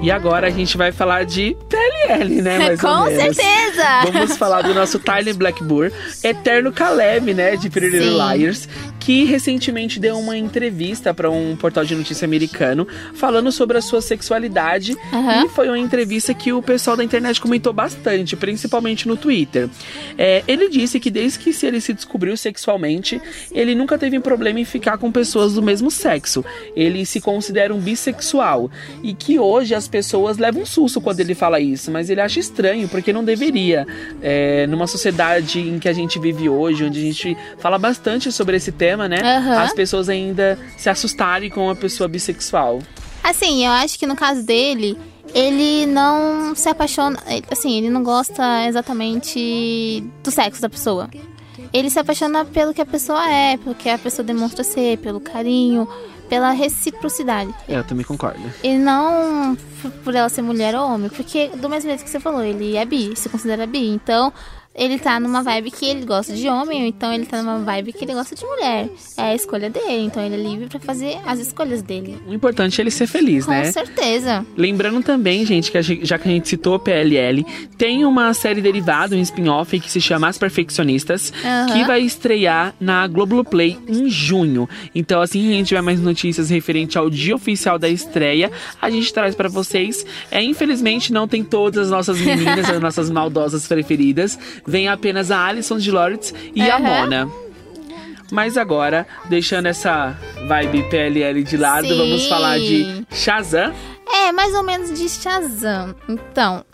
Speaker 4: E agora a gente vai falar de PLL, né? Mais
Speaker 2: Com
Speaker 4: ou menos.
Speaker 2: certeza!
Speaker 4: Vamos falar do nosso Tyler Blackburn, eterno Caleb, né? De Pretty. Liars, que recentemente deu uma entrevista para um portal de notícia americano falando sobre a sua sexualidade.
Speaker 2: Aham.
Speaker 4: E foi uma entrevista que o pessoal da internet comentou bastante, principalmente no Twitter. É, ele disse que desde que ele se descobriu sexualmente, ele nunca teve problema em ficar com pessoas do mesmo sexo. Ele se considera um bissexual. E que hoje as pessoas levam um susto quando ele fala isso, mas ele acha estranho, porque não deveria. É, numa sociedade em que a gente vive hoje, onde a gente fala bastante sobre esse tema, né?
Speaker 2: Aham.
Speaker 4: As pessoas ainda se assustarem com uma pessoa bissexual.
Speaker 2: Assim, eu acho que no caso dele, ele não se apaixona. Assim, ele não gosta exatamente do sexo da pessoa. Ele se apaixona pelo que a pessoa é, pelo que a pessoa demonstra ser, pelo carinho, pela reciprocidade.
Speaker 4: É, eu também concordo.
Speaker 2: E não por ela ser mulher ou homem, porque do mesmo jeito que você falou, ele é bi, se considera bi. Então, ele tá numa vibe que ele gosta de homem, ou então ele tá numa vibe que ele gosta de mulher. É a escolha dele, então ele é livre pra fazer as escolhas dele.
Speaker 4: O importante é ele ser feliz,
Speaker 2: Com
Speaker 4: né?
Speaker 2: certeza.
Speaker 4: Lembrando também, gente, que gente- já que a gente citou PLL, tem uma série derivada, um spin-off que se chama As Perfeccionistas,
Speaker 2: Aham.
Speaker 4: que vai estrear na Globoplay em junho. Então, assim que a gente tiver mais notícias referente ao dia oficial da estreia, a gente traz pra vocês. É, infelizmente, não tem todas as nossas meninas, as nossas maldosas preferidas. Vem apenas a Alison de Loritz e a
Speaker 2: Aham.
Speaker 4: Mona. Mas agora, deixando essa vibe PLL de lado,
Speaker 2: Sim.
Speaker 4: vamos falar de Shazam.
Speaker 2: É, mais ou menos de Shazam. Então,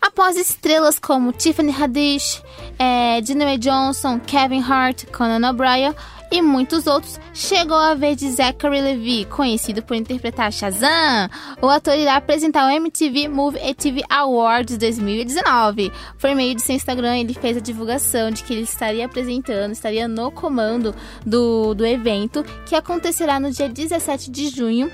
Speaker 2: após estrelas como Tiffany Haddish, é, Johnson, Kevin Hart, Conan O'Brien e muitos outros, chegou a vez de Zachary Levi, conhecido por interpretar Shazam. O ator irá apresentar o MTV Movie and TV Awards 2019. Por meio de seu Instagram, ele fez a divulgação de que ele estaria apresentando, estaria no comando do, do evento, que acontecerá no dia 17 de junho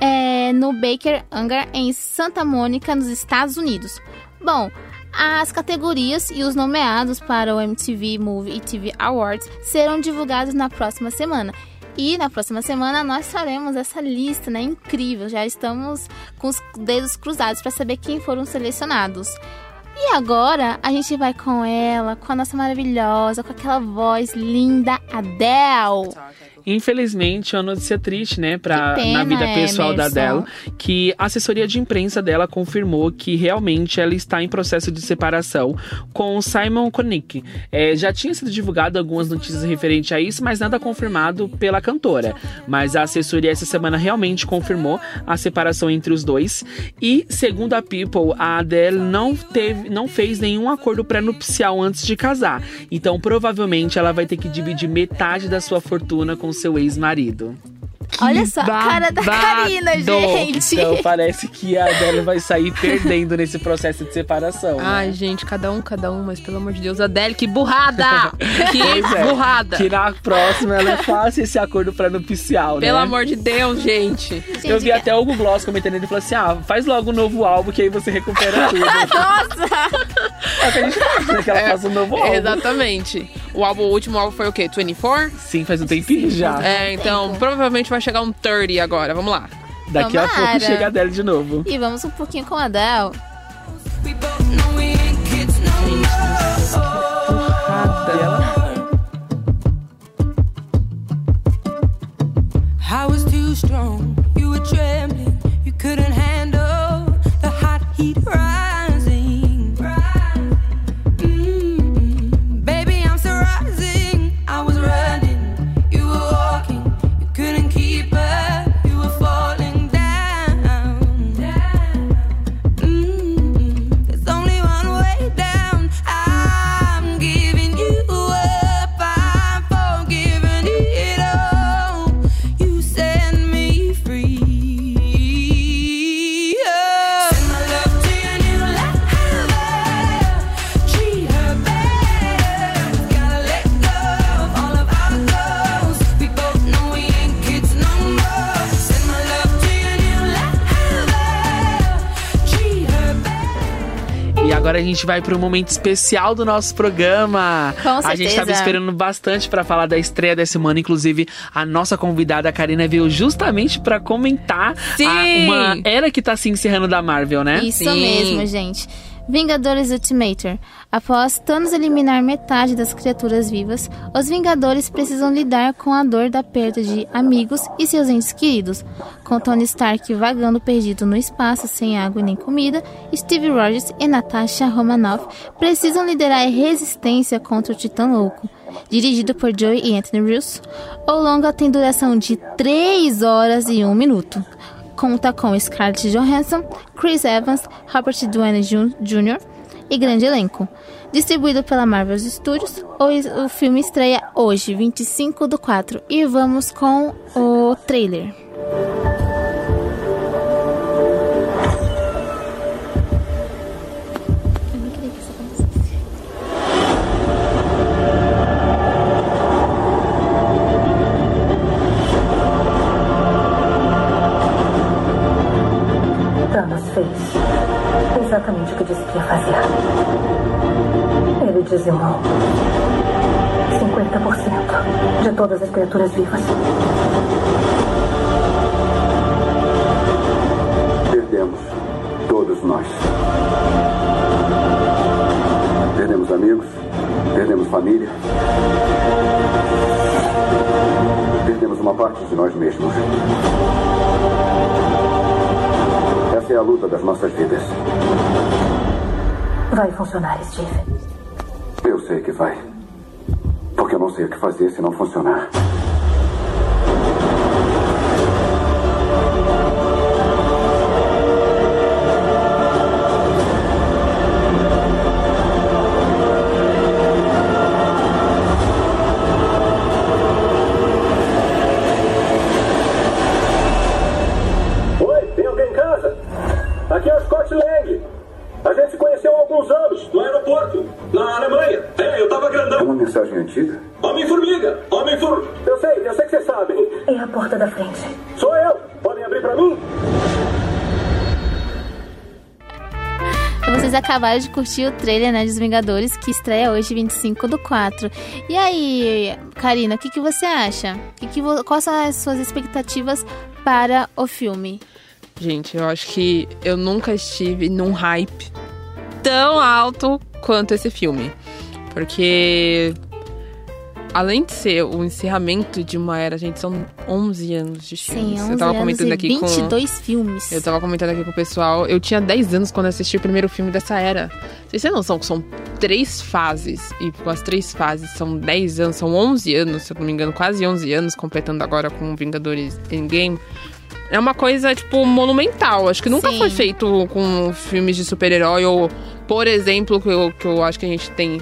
Speaker 2: é, no Baker Hangar, em Santa Mônica, nos Estados Unidos. Bom, as categorias e os nomeados para o MTV Movie e TV Awards serão divulgados na próxima semana. E na próxima semana nós faremos essa lista, né? Incrível. Já estamos com os dedos cruzados para saber quem foram selecionados. E agora a gente vai com ela, com a nossa maravilhosa, com aquela voz linda Adele.
Speaker 4: Infelizmente, é uma notícia triste, né, pra,
Speaker 2: pena,
Speaker 4: na vida pessoal da
Speaker 2: Emerson.
Speaker 4: Adele, que a assessoria de imprensa dela confirmou que realmente ela está em processo de separação com Simon Koenig. É, já tinha sido divulgado algumas notícias referentes a isso, mas nada confirmado pela cantora. Mas a assessoria essa semana realmente confirmou a separação entre os dois. E, segundo a People, a Adele não teve, não fez nenhum acordo pré-nupcial antes de casar. Então, provavelmente, ela vai ter que dividir metade da sua fortuna com seu ex-marido.
Speaker 2: Olha só a cara da! Karina, gente.
Speaker 4: Então parece que a Adele vai sair perdendo nesse processo de separação. né?
Speaker 3: Ai, gente, cada um, cada um, mas pelo amor de Deus, Adele, que burrada! que
Speaker 4: Pois é,
Speaker 3: burrada!
Speaker 4: Que na próxima ela faça esse acordo pré-nupcial, né?
Speaker 3: Pelo amor de Deus, gente.
Speaker 4: Eu vi até o Google Gloss comentando, ele falou assim, ah, faz logo um novo álbum que aí você recupera tudo.
Speaker 2: Nossa!
Speaker 4: É o que a gente faz, né? Que ela faz um novo álbum.
Speaker 3: Exatamente. O álbum, o último álbum foi o quê? 24?
Speaker 4: Sim, faz um tempinho já.
Speaker 3: É, então provavelmente vai chegar um 30 agora. Vamos lá.
Speaker 4: Daqui a
Speaker 2: Tomara.
Speaker 4: pouco chega a Adele de novo.
Speaker 2: E vamos um pouquinho com a Adele.
Speaker 9: I was too strong. You were trembling. You couldn't handle the hot heat rising.
Speaker 4: Gente vai para um momento especial do nosso programa.
Speaker 2: Com
Speaker 4: A gente estava
Speaker 2: certeza.
Speaker 4: esperando bastante para falar da estreia dessa semana. Inclusive, a nossa convidada, a Karina, veio justamente para comentar
Speaker 3: Sim!
Speaker 4: a- uma era que tá se encerrando da Marvel, né?
Speaker 2: Isso
Speaker 3: Sim.
Speaker 2: mesmo, gente. Vingadores Ultimator. Após Thanos eliminar metade das criaturas vivas, os Vingadores precisam lidar com a dor da perda de amigos e seus entes queridos. Com Tony Stark vagando perdido no espaço sem água nem comida, Steve Rogers e Natasha Romanoff precisam liderar a resistência contra o Titã Louco. Dirigido por Joey e Anthony Russo, o longa tem duração de 3 horas e 1 minuto conta com Scarlett Johansson, Chris Evans, Robert Downey Jr. E grande elenco. Distribuído pela Marvel Studios, o filme estreia hoje, 25 do 4. E vamos com o trailer.
Speaker 10: Ele dizimou 50% de todas as criaturas vivas.
Speaker 11: Perdemos. Todos nós. Perdemos amigos. Perdemos família. Perdemos uma parte de nós mesmos. Essa é a luta das nossas vidas.
Speaker 10: Vai funcionar, Steve.
Speaker 11: Sei que vai. Porque eu não sei o que fazer se não funcionar.
Speaker 2: Acabaram de curtir o trailer né, dos Vingadores, que estreia hoje, 25 do 4. E aí, Karina, o que, que você acha? Que que Quais são as suas expectativas para o filme?
Speaker 3: Gente, eu acho que eu nunca estive num hype tão alto quanto esse filme. Porque além de ser o encerramento de uma era, gente, são 11 anos de filmes.
Speaker 2: Sim, 11
Speaker 3: eu tava
Speaker 2: anos
Speaker 3: comentando
Speaker 2: e
Speaker 3: aqui com
Speaker 2: 22 filmes.
Speaker 3: Eu tava comentando aqui com o pessoal. Eu tinha 10 anos quando assisti o primeiro filme dessa era. Vocês têm noção que são três fases. E com as três fases são 10 anos, são 11 anos, se eu não me engano, quase 11 anos, completando agora com Vingadores Endgame. É uma coisa, tipo, monumental. Acho que nunca
Speaker 2: Sim.
Speaker 3: foi feito com filmes de super-herói ou, por exemplo, que eu, que eu acho que a gente tem.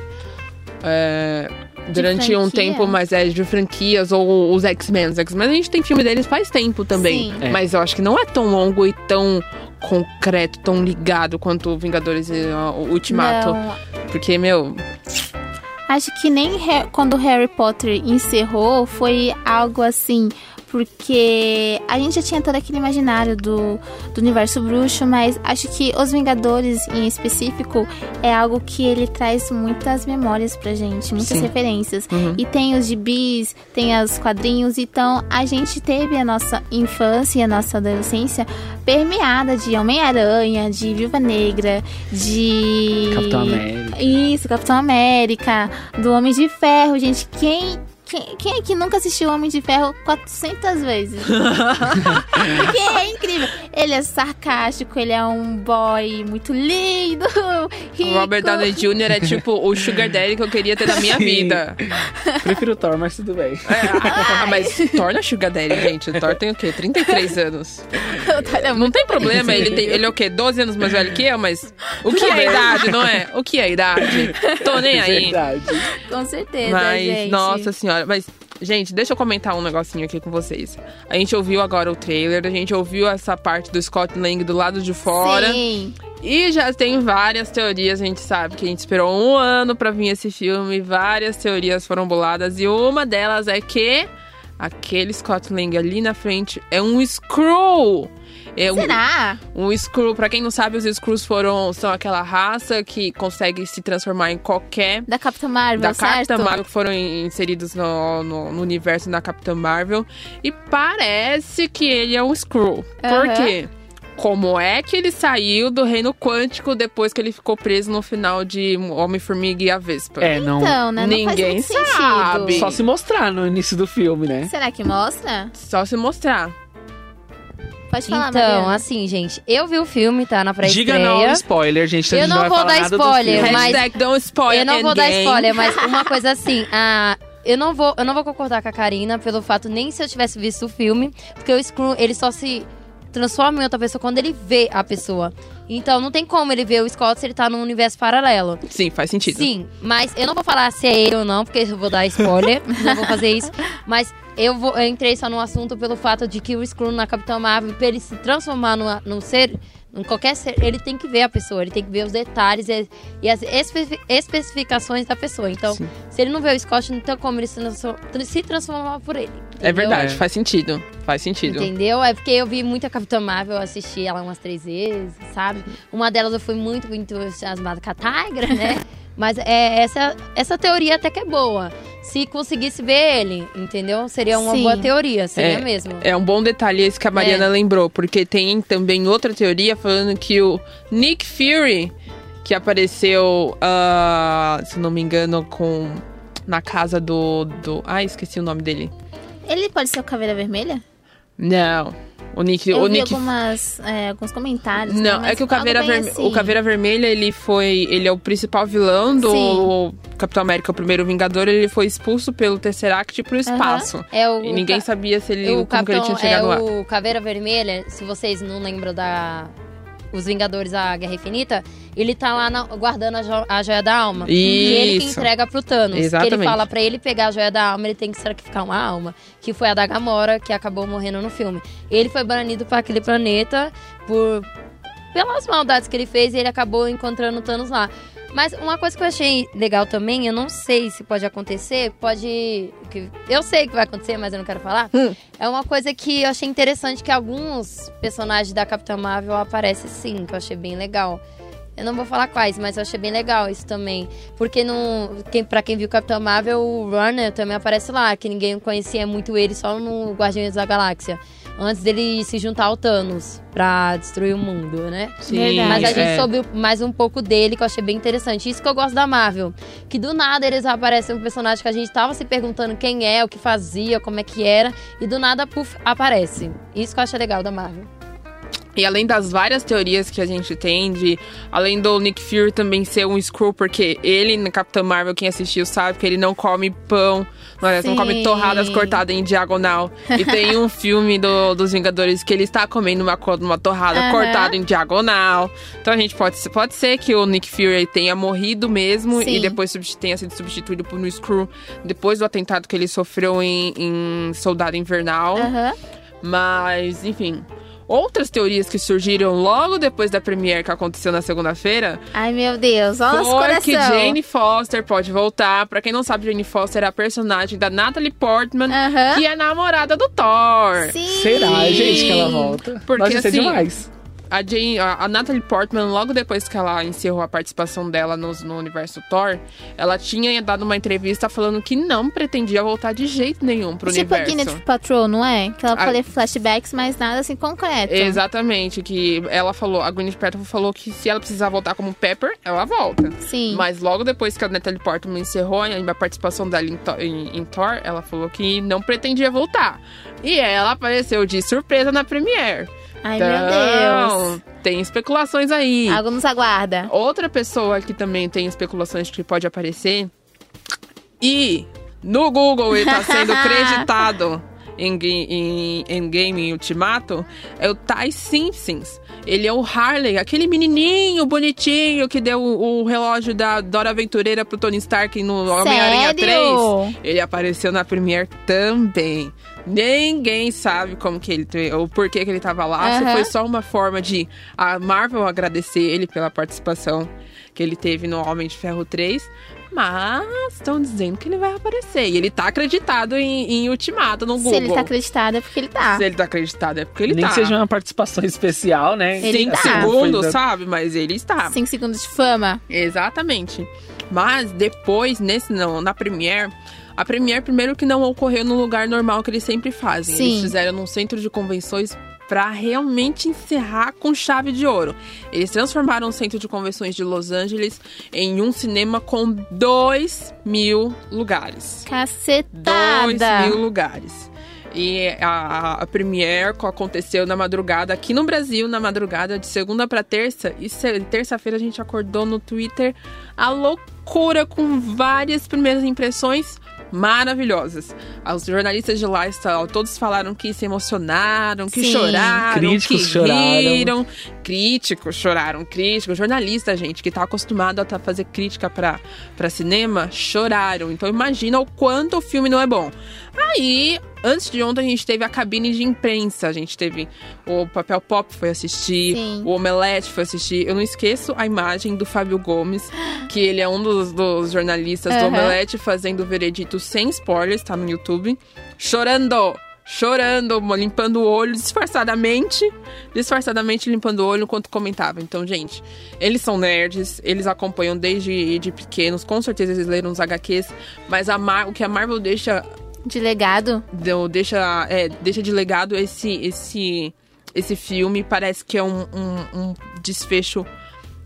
Speaker 3: é, durante um tempo, mas é de franquias ou os X-Men. Os X-Men a gente tem filme deles faz tempo também.
Speaker 2: Sim.
Speaker 4: É.
Speaker 3: Mas eu acho que não é tão longo e tão concreto, tão ligado quanto o Vingadores e o Ultimato.
Speaker 2: Não,
Speaker 3: Porque, meu,
Speaker 2: Acho que nem quando Harry Potter encerrou foi algo assim, porque a gente já tinha todo aquele imaginário do, do universo bruxo, mas acho que Os Vingadores em específico é algo que ele traz muitas memórias pra gente, muitas
Speaker 3: Sim.
Speaker 2: referências.
Speaker 3: Uhum.
Speaker 2: E tem os gibis, tem os quadrinhos, então a gente teve a nossa infância e a nossa adolescência permeada de Homem-Aranha, de Viúva Negra, de.
Speaker 4: Capitão América.
Speaker 2: Isso, Capitão América, do Homem de Ferro, gente. Quem. Quem, quem aqui nunca assistiu Homem de Ferro 400 vezes? Porque é incrível. Ele é sarcástico, ele é um boy muito lindo, rico.
Speaker 3: o Robert Downey Jr. é tipo o Sugar Daddy que eu queria ter na minha
Speaker 4: Sim.
Speaker 3: vida.
Speaker 4: Prefiro o Thor, mas tudo bem.
Speaker 3: É, ah, mas Thor não é Sugar Daddy, gente. O Thor tem o quê? 33 anos. Não tem problema, ele, tem, ele é o quê? 12 anos mais velho que eu, mas o que é a idade, não é? O que é a idade? Tô nem aí.
Speaker 4: Verdade.
Speaker 2: Com certeza,
Speaker 3: Mas,
Speaker 2: gente.
Speaker 3: nossa senhora, mas, gente, deixa eu comentar um negocinho aqui com vocês. A gente ouviu agora o trailer, a gente ouviu essa parte do Scott Lang do lado de fora.
Speaker 2: Sim.
Speaker 3: E já tem várias teorias, a gente sabe que a gente esperou um ano pra vir esse filme, várias teorias foram boladas, e uma delas é que aquele Scott Lang ali na frente é um Skrull. É um-
Speaker 2: Será?
Speaker 3: Um Skrull, pra quem não sabe, os Skrulls foram, são aquela raça que consegue se transformar em qualquer
Speaker 2: Da Capitã Marvel,
Speaker 3: da
Speaker 2: certo?
Speaker 3: Capitã Marvel que foram in- inseridos no, no, no universo da Capitã Marvel. E parece que ele é um Skrull. Por quê? Como é que ele saiu do reino quântico depois que ele ficou preso no final de Homem-Formiga e a Vespa?
Speaker 4: É, não.
Speaker 2: Então, né? Não faz
Speaker 3: Ninguém
Speaker 2: sentido.
Speaker 3: sabe.
Speaker 4: Só se mostrar no início do filme, né?
Speaker 2: Será que mostra?
Speaker 3: Só se mostrar.
Speaker 2: Pode falar,
Speaker 12: Então,
Speaker 2: Mariana.
Speaker 12: assim, gente, eu vi o filme, tá? Na
Speaker 4: Diga
Speaker 12: pré-estreia.
Speaker 4: não spoiler, gente.
Speaker 12: Eu não vou dar spoiler, mas-
Speaker 3: Hashtag don't spoil
Speaker 12: Eu não vou dar spoiler, mas uma coisa assim, a... Eu não, vou, eu não vou concordar com a Karina pelo fato nem se eu tivesse visto o filme, porque o Screw, ele só se transforma em outra pessoa quando ele vê a pessoa. Então não tem como ele ver o Scott se ele tá num universo paralelo.
Speaker 3: Sim, faz sentido.
Speaker 12: Sim, mas eu não vou falar se é ele ou não, porque eu vou dar spoiler, não vou fazer isso. Mas eu, vou, eu entrei só no assunto pelo fato de que o Screw na Capitão Marvel, pra ele se transformar numa- num ser, em qualquer ser, ele tem que ver a pessoa, ele tem que ver os detalhes e, e as espe- especificações da pessoa. Então,
Speaker 3: Sim.
Speaker 12: se ele não vê o Scott, não tem como ele se, se transformar por ele.
Speaker 3: É
Speaker 12: entendeu?
Speaker 3: verdade,
Speaker 4: É.
Speaker 3: faz sentido. Faz sentido.
Speaker 12: Entendeu? É porque eu vi muita Capitã Marvel, eu assisti ela umas três vezes, sabe? Uma delas eu fui muito entusiasmada com a Tigra, né? Mas é, essa, essa teoria até que é boa. Se conseguisse ver ele, entendeu? Seria uma
Speaker 2: Sim.
Speaker 12: boa teoria, seria
Speaker 3: É,
Speaker 12: mesmo.
Speaker 3: É um bom detalhe esse que a Mariana
Speaker 12: É.
Speaker 3: lembrou, porque tem também outra teoria falando que o Nick Fury, que apareceu, ah, se não me engano, com na casa do, do. Ai, esqueci o nome dele.
Speaker 2: Ele pode ser o Caveira Vermelha?
Speaker 3: Não. O Nick.
Speaker 2: Eu
Speaker 3: o
Speaker 2: vi
Speaker 3: Nick
Speaker 2: algumas, é, alguns comentários. né,
Speaker 3: Não,
Speaker 2: mas
Speaker 3: é que o Caveira, Verme-
Speaker 2: assim.
Speaker 3: o Caveira Vermelha, ele foi. Ele é o principal vilão do
Speaker 2: Sim.
Speaker 3: Capitão América, o primeiro Vingador. Ele foi expulso pelo Tesseract pro espaço.
Speaker 12: É o,
Speaker 3: E ninguém
Speaker 12: ca-
Speaker 3: sabia se ele,
Speaker 12: o
Speaker 3: como que ele tinha
Speaker 12: Capitão
Speaker 3: chegado
Speaker 12: é
Speaker 3: lá.
Speaker 12: o Caveira Vermelha, se vocês não lembram da Os Vingadores a Guerra Infinita, ele tá lá na- guardando a, jo- a joia da alma. E ele que
Speaker 3: Isso.
Speaker 12: entrega pro Thanos. Que ele
Speaker 3: Exatamente.
Speaker 12: fala pra ele pegar a joia da alma, ele tem que sacrificar uma alma, que foi a da Gamora, que acabou morrendo no filme. Ele foi banido para aquele planeta por pelas maldades que ele fez e ele acabou encontrando o Thanos lá. Mas uma coisa que eu achei legal também, eu não sei se pode acontecer, pode. que- Eu sei que vai acontecer, mas eu não quero falar. É uma coisa que eu achei interessante que alguns personagens da Capitã Marvel aparecem sim, que eu achei bem legal. Eu não vou falar quais, mas eu achei bem legal isso também. Porque no, quem, pra quem viu Capitão Marvel, o Runner também aparece lá, que ninguém conhecia muito ele só no Guardiões da Galáxia. Antes dele se juntar ao Thanos pra destruir o mundo, né?
Speaker 3: Sim,
Speaker 2: Verdade.
Speaker 12: Mas a gente
Speaker 3: é.
Speaker 12: soube mais um pouco dele, que eu achei bem interessante. Isso que eu gosto da Marvel. Que do nada eles aparecem um personagem que a gente tava se perguntando quem é, o que fazia, como é que era. E do nada, puf, aparece. Isso que eu acho legal da Marvel.
Speaker 3: E além das várias teorias que a gente tem, de além do Nick Fury também ser um Skrull, porque ele, no Capitão Marvel, quem assistiu sabe que ele não come pão, não, não come torradas cortadas em diagonal. E tem um filme do- dos Vingadores que ele está comendo uma, uma torrada
Speaker 2: Aham.
Speaker 3: cortada em diagonal. Então a gente pode, ser- pode ser que o Nick Fury tenha morrido mesmo
Speaker 2: Sim.
Speaker 3: e depois tenha sido substituído por um Skrull depois do atentado que ele sofreu em, em Soldado Invernal.
Speaker 2: Aham.
Speaker 3: Mas, enfim. Outras teorias que surgiram logo depois da premiere que aconteceu na segunda-feira
Speaker 2: Ai, meu Deus. Olha
Speaker 3: foi
Speaker 2: coração.
Speaker 3: que Jane Foster pode voltar. Pra quem não sabe, Jane Foster é a personagem da Natalie Portman,
Speaker 2: Aham.
Speaker 3: que é namorada do Thor.
Speaker 2: Sim.
Speaker 4: Será, gente, que ela volta?
Speaker 3: Porque,
Speaker 4: Nossa, é
Speaker 3: assim,
Speaker 4: demais.
Speaker 3: A, Jane, a, a Natalie Portman, logo depois que ela encerrou a participação dela no, no universo Thor, ela tinha dado uma entrevista falando que não pretendia voltar de jeito nenhum pro
Speaker 2: tipo a
Speaker 3: universo.
Speaker 2: Gwyneth Patrol, não é? Que ela falou flashbacks, mas nada assim concreto.
Speaker 3: Exatamente, que ela falou, a Gwyneth Paltrow falou que se ela precisar voltar como Pepper, ela volta.
Speaker 2: Sim.
Speaker 3: Mas logo depois que a Natalie Portman encerrou a participação dela em, em- em Thor, ela falou que não pretendia voltar. E ela apareceu de surpresa na Premiere.
Speaker 2: Ai,
Speaker 3: então,
Speaker 2: meu Deus.
Speaker 3: tem especulações aí.
Speaker 2: Algo nos aguarda.
Speaker 3: Outra pessoa que também tem especulações que pode aparecer. E no Google ele tá sendo creditado em, em, em Game Ultimato é o Ty Simpsons. Ele é o Harley, aquele menininho bonitinho que deu o, o relógio da Dora Aventureira pro Tony Stark no Homem-Aranha 3.
Speaker 2: Sério?
Speaker 3: Ele apareceu na Premiere também. Ninguém sabe como que ele o porquê que ele tava lá. Se
Speaker 2: Aham.
Speaker 3: foi só uma forma de a Marvel agradecer ele pela participação. que ele teve no Homem de Ferro 3. Mas estão dizendo que ele vai aparecer. E ele tá acreditado em, em Ultimato no Google.
Speaker 2: Se ele tá acreditado é porque ele tá.
Speaker 3: Se ele tá acreditado é porque ele
Speaker 4: Nem
Speaker 3: tá.
Speaker 4: que seja uma participação especial, né?
Speaker 2: Ele
Speaker 3: Cinco
Speaker 2: tá.
Speaker 3: segundos, sabe? Mas ele está.
Speaker 2: Cinco segundos de fama.
Speaker 3: Exatamente. Mas depois, nesse não, na Premiere, a Premiere primeiro que não ocorreu no lugar normal que eles sempre fazem.
Speaker 2: Sim.
Speaker 3: Eles fizeram num centro de convenções para realmente encerrar com chave de ouro. Eles transformaram o centro de convenções de Los Angeles em um cinema com 2 mil lugares. 2
Speaker 2: Cacetada.
Speaker 3: mil lugares. E a, a Premiere co- aconteceu na madrugada, aqui no Brasil, na madrugada de segunda para terça. E terça-feira a gente acordou no Twitter a loucura com várias primeiras impressões maravilhosas. Os jornalistas de lá estavam- todos falaram que se emocionaram, que
Speaker 2: Sim.
Speaker 3: choraram,
Speaker 4: Críticos
Speaker 3: que
Speaker 4: choraram.
Speaker 3: riram. Críticos choraram, críticos. Jornalista, gente, que tá acostumado a tá- fazer crítica pra, pra cinema, choraram. Então imagina o quanto o filme não é bom. Aí, antes de ontem, a gente teve a cabine de imprensa. A gente teve o Papel Pop foi assistir,
Speaker 2: Sim.
Speaker 3: o Omelete foi assistir. Eu não esqueço a imagem do Fábio Gomes, que ele é um dos, dos jornalistas do
Speaker 2: Aham.
Speaker 3: Omelete, fazendo o veredito sem spoilers, tá no YouTube. Chorando! Chorando, limpando o olho disfarçadamente, disfarçadamente limpando o olho enquanto comentava. Então, gente, eles são nerds, eles acompanham desde de pequenos, com certeza eles leram os HQs, mas a Mar- o que a Marvel deixa
Speaker 2: De legado.
Speaker 3: deixa, é, deixa de legado esse, esse, esse filme. Parece que é um, um, um desfecho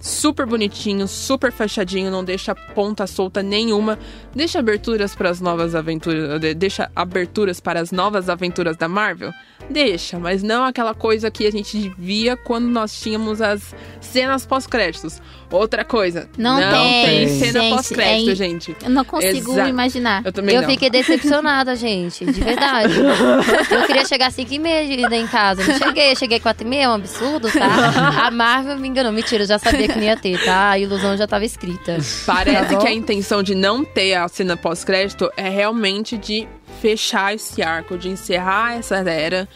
Speaker 3: super bonitinho, super fechadinho, não deixa ponta solta nenhuma. Deixa aberturas para as novas aventuras. de- Deixa aberturas para as novas aventuras da Marvel? Deixa, mas não aquela coisa que a gente via quando nós tínhamos as cenas pós-créditos. Outra coisa.
Speaker 2: Não
Speaker 3: tem,
Speaker 2: tem,
Speaker 3: cena
Speaker 2: gente,
Speaker 3: pós-crédito,
Speaker 2: é in-
Speaker 3: gente.
Speaker 2: Eu não consigo
Speaker 3: Exato.
Speaker 2: imaginar.
Speaker 3: Eu também
Speaker 12: Eu
Speaker 3: não.
Speaker 12: fiquei decepcionada, gente. De verdade. Eu queria chegar às 5 e meia de em casa. Não cheguei. Cheguei 4 e meia. É um absurdo, tá? A Marvel me enganou. Mentira, eu já sabia que não ia ter, tá? A ilusão já tava escrita.
Speaker 3: Parece
Speaker 12: Tá
Speaker 3: que a intenção de não ter a cena pós-crédito é realmente de fechar esse arco, de encerrar essa era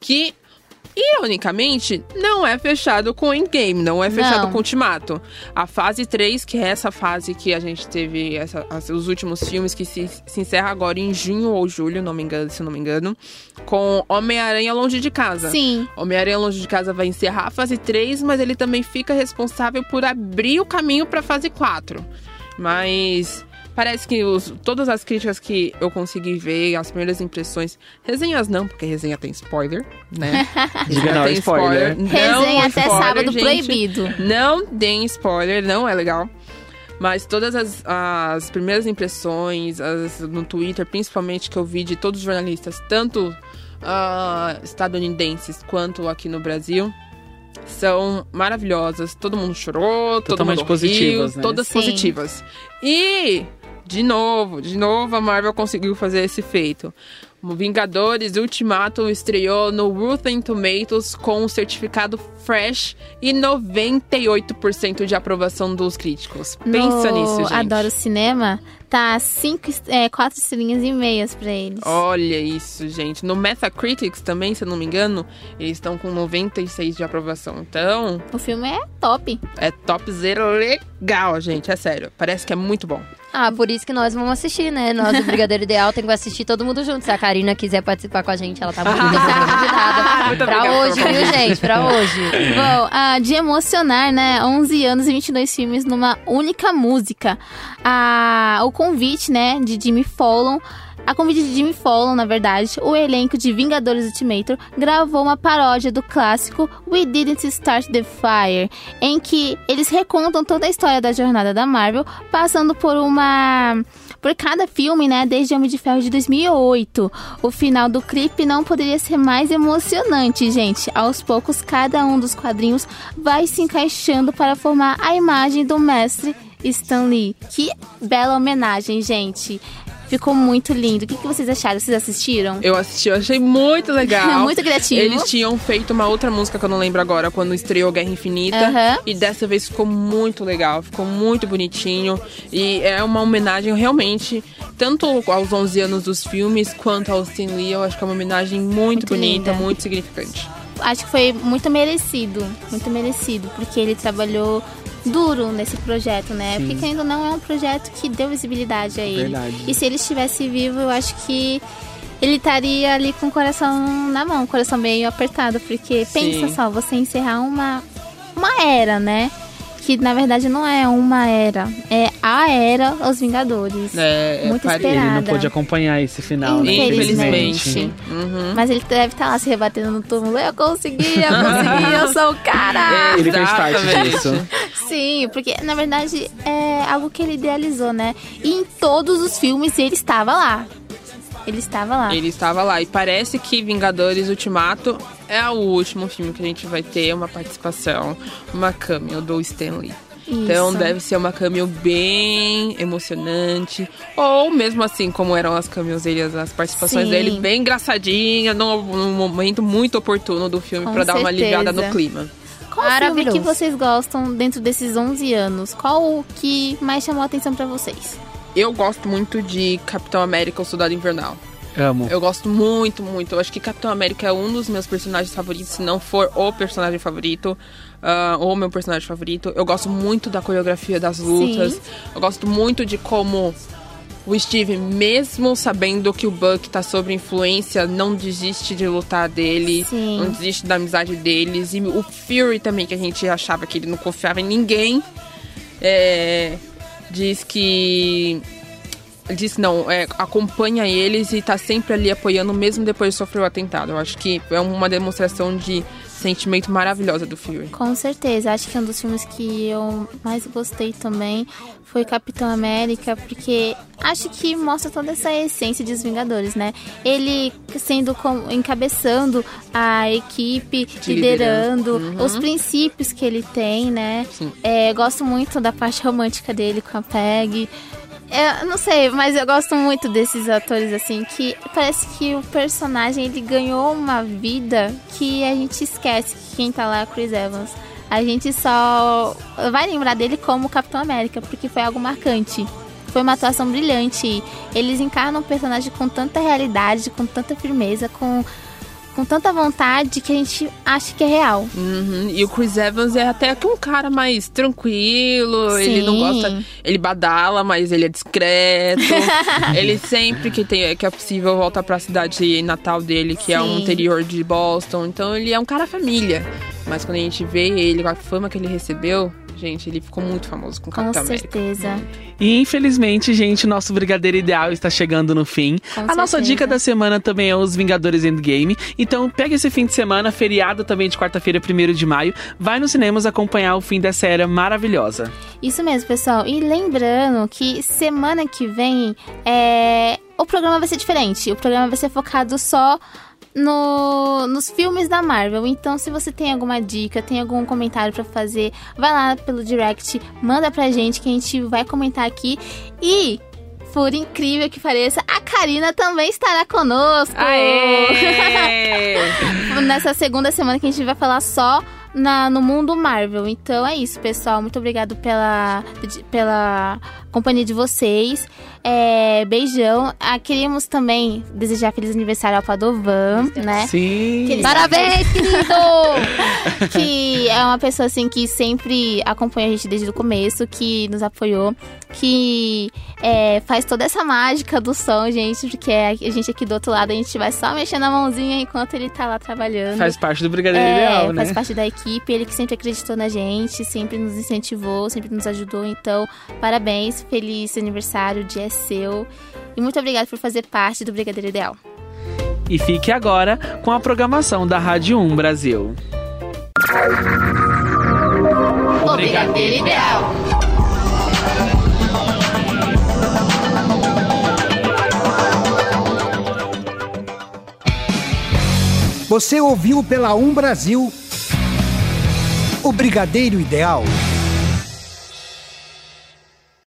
Speaker 3: que. Ironicamente, não é fechado com o Endgame, não é fechado
Speaker 2: Não.
Speaker 3: com o Ultimato. A fase 3, que é essa fase que a gente teve essa- os últimos filmes, que se, se encerra agora em junho ou julho, não me engano, se eu não me engano, com Homem-Aranha Longe de Casa.
Speaker 2: Sim.
Speaker 3: Homem-Aranha Longe de Casa vai encerrar a fase 3, mas ele também fica responsável por abrir o caminho para fase 4. Mas parece que os- todas as críticas que eu consegui ver, as primeiras impressões, resenhas não, porque resenha tem spoiler, né?
Speaker 4: Diga não,
Speaker 3: tem
Speaker 4: spoiler.
Speaker 3: Não
Speaker 2: Resenha até
Speaker 3: spoiler,
Speaker 2: sábado
Speaker 3: gente.
Speaker 2: proibido.
Speaker 3: Não tem spoiler, não é legal. Mas todas as, as primeiras impressões as- no Twitter, principalmente que eu vi de todos os jornalistas, tanto ah, estadunidenses quanto aqui no Brasil, são maravilhosas. Todo mundo chorou, todo
Speaker 4: Totalmente
Speaker 3: mundo
Speaker 4: positivas,
Speaker 3: riu,
Speaker 4: né?
Speaker 3: todas
Speaker 2: Sim.
Speaker 3: positivas. E, de novo, de novo a Marvel conseguiu fazer esse feito. O Vingadores Ultimato estreou no Rotten Tomatoes com um certificado fresh e 98% de aprovação dos críticos. Pensa
Speaker 2: No
Speaker 3: nisso, gente.
Speaker 2: Adoro Cinema. Tá cinco, é, quatro estrelinhas e meias pra eles.
Speaker 3: Olha isso, gente. No Metacritics também, se eu não me engano, eles estão com 96 de aprovação. Então,
Speaker 2: O filme é top.
Speaker 3: é topzera legal, gente. É sério. Parece que é muito bom.
Speaker 12: Ah, por isso que nós vamos assistir, né? Nós do Brigadeiro Ideal tem que assistir todo mundo junto. Se a Karina quiser participar com a gente, ela tá muito bem convidada.
Speaker 3: Muito
Speaker 12: pra hoje, viu, gente? Pra hoje.
Speaker 2: Bom, ah, de emocionar, né? 11 anos e 22 filmes numa única música. Ah, o convite, né, de Jimmy Fallon. A convite de Jimmy Fallon, na verdade, o elenco de Vingadores Ultimator gravou uma paródia do clássico We Didn't Start the Fire, em que eles recontam toda a história da jornada da Marvel, passando por uma por cada filme, né, desde Homem de Ferro de 2008. O final do clipe não poderia ser mais emocionante, gente. Aos poucos, cada um dos quadrinhos vai se encaixando para formar a imagem do mestre Stan Lee. Que bela homenagem, gente. Ficou muito lindo. O que, que vocês acharam? Vocês assistiram?
Speaker 3: Eu assisti, eu achei muito legal.
Speaker 2: Muito criativo.
Speaker 3: Eles tinham feito uma outra música que eu não lembro agora, quando estreou Guerra Infinita. E dessa vez ficou muito legal, ficou muito bonitinho. E é uma homenagem realmente, tanto aos 11 anos dos filmes, quanto ao Stan Lee. Eu acho que é uma homenagem muito,
Speaker 2: Muito
Speaker 3: bonita,
Speaker 2: linda.
Speaker 3: muito significante.
Speaker 2: Acho que foi muito merecido. Muito merecido. Porque ele trabalhou duro nesse projeto, né?
Speaker 4: Sim.
Speaker 2: Porque ainda não é um projeto que deu visibilidade a ele.
Speaker 4: Verdade.
Speaker 2: E se ele estivesse vivo, eu acho que ele estaria ali com o coração na mão, o coração meio apertado, porque pensa
Speaker 3: Sim.
Speaker 2: só, você encerrar uma uma era, né? Que na verdade não é uma era, é a era Os Vingadores.
Speaker 3: É, é
Speaker 2: Muito
Speaker 3: pare-
Speaker 4: Ele não
Speaker 2: esperada.
Speaker 4: pôde acompanhar esse final, né?
Speaker 2: Infelizmente.
Speaker 3: Uhum.
Speaker 2: Mas ele deve estar lá se rebatendo no túmulo. Eu consegui, eu consegui, eu sou o cara!
Speaker 4: Ele fez parte disso.
Speaker 2: Sim, porque na verdade é algo que ele idealizou, né? E em todos os filmes ele estava lá. Ele estava lá.
Speaker 3: Ele estava lá. E parece que Vingadores Ultimato é o último filme que a gente vai ter uma participação, uma cameo do Stan Lee. Então
Speaker 2: Isso.
Speaker 3: deve ser uma cameo bem emocionante. Ou mesmo assim, como eram as cameos dele, as participações
Speaker 2: Sim.
Speaker 3: dele, bem engraçadinha, num, num momento muito oportuno do filme pra dar uma aliviada no clima.
Speaker 2: Qual filme
Speaker 12: Maravilhoso.
Speaker 2: que vocês gostam dentro desses 11 anos? Qual o que mais chamou a atenção pra vocês?
Speaker 3: Eu gosto muito de Capitão América, o Soldado Invernal.
Speaker 4: Amo.
Speaker 3: Eu gosto muito, muito. Eu acho que Capitão América é um dos meus personagens favoritos, se não for o personagem favorito, ah, ou meu personagem favorito. Eu gosto muito da coreografia das lutas.
Speaker 2: Sim.
Speaker 3: Eu gosto muito de como o Steve, mesmo sabendo que o Buck tá sob influência, não desiste de lutar dele,
Speaker 2: Sim.
Speaker 3: não desiste da amizade deles. E o Fury também, que a gente achava que ele não confiava em ninguém, é, diz que diz não, é, acompanha eles e tá sempre ali apoiando, mesmo depois de sofrer o atentado. Eu acho que é uma demonstração de sentimento maravilhosa do Fury.
Speaker 2: Com certeza, acho que um dos filmes que eu mais gostei também foi Capitão América, porque acho que mostra toda essa essência dos Vingadores, né? Ele sendo com, encabeçando a equipe,
Speaker 3: De
Speaker 2: liderando.
Speaker 3: Uhum.
Speaker 2: os princípios que ele tem, né? É, gosto muito da parte romântica dele com a Peg. É, não sei, mas eu gosto muito desses atores assim que parece que o personagem ele ganhou uma vida que a gente esquece que quem tá lá é Chris Evans. A gente só vai lembrar dele como Capitão América, porque foi algo marcante. Foi uma atuação brilhante. Eles encarnam o personagem com tanta realidade, com tanta firmeza, com, com tanta vontade que a gente acha que é real.
Speaker 3: Uhum, E o Chris Evans é até que um cara mais tranquilo, ele não
Speaker 2: Sim.
Speaker 3: gosta. Ele badala, mas ele é discreto. ele sempre que, tem, que é possível volta pra cidade natal dele, que é o
Speaker 2: Sim.
Speaker 3: interior de Boston. Então ele é um cara família. Mas quando a gente vê ele com a fama que ele recebeu, gente, ele ficou muito famoso com o
Speaker 2: Com
Speaker 3: Capitão América.
Speaker 2: certeza.
Speaker 4: E infelizmente, gente, nosso Brigadeiro Ideal está chegando no fim.
Speaker 2: Com
Speaker 4: a nossa
Speaker 2: certeza.
Speaker 4: dica da semana também é os Vingadores Endgame. Então, pega esse fim de semana, feriado também de quarta-feira, 1 de maio. Vai nos cinemas acompanhar o fim dessa era maravilhosa.
Speaker 2: Isso mesmo, pessoal. E lembrando que semana que vem é... o programa vai ser diferente. O programa vai ser focado só no, nos filmes da Marvel. Então, se você tem alguma dica, tem algum comentário pra fazer, vai lá pelo direct, manda pra gente que a gente vai comentar aqui. E, por incrível que pareça, a Karina também estará conosco. Nessa segunda semana que a gente vai falar só na, no mundo Marvel. Então é isso, pessoal. Muito obrigado pela, pela companhia de vocês. É, beijão. Ah, queríamos também desejar feliz aniversário ao Padovan, né?
Speaker 4: Sim.
Speaker 2: Que ele-
Speaker 12: Parabéns, querido!
Speaker 2: que é uma pessoa assim que sempre acompanha a gente desde o começo, que nos apoiou, que é, faz toda essa mágica do som, gente, porque a gente aqui do outro lado a gente vai só mexendo a mãozinha enquanto ele tá lá trabalhando.
Speaker 4: Faz parte do Brigadeiro
Speaker 2: É,
Speaker 4: Ideal, né?
Speaker 2: faz parte da equipe, ele que sempre acreditou na gente, sempre nos incentivou, sempre nos ajudou. Então, parabéns, feliz aniversário, o dia é seu. E muito obrigada por fazer parte do Brigadeiro Ideal.
Speaker 4: E fique agora com a programação da Rádio 1 Brasil.
Speaker 2: O Brigadeiro Ideal.
Speaker 1: Você ouviu pela Um Brasil o Brigadeiro Ideal.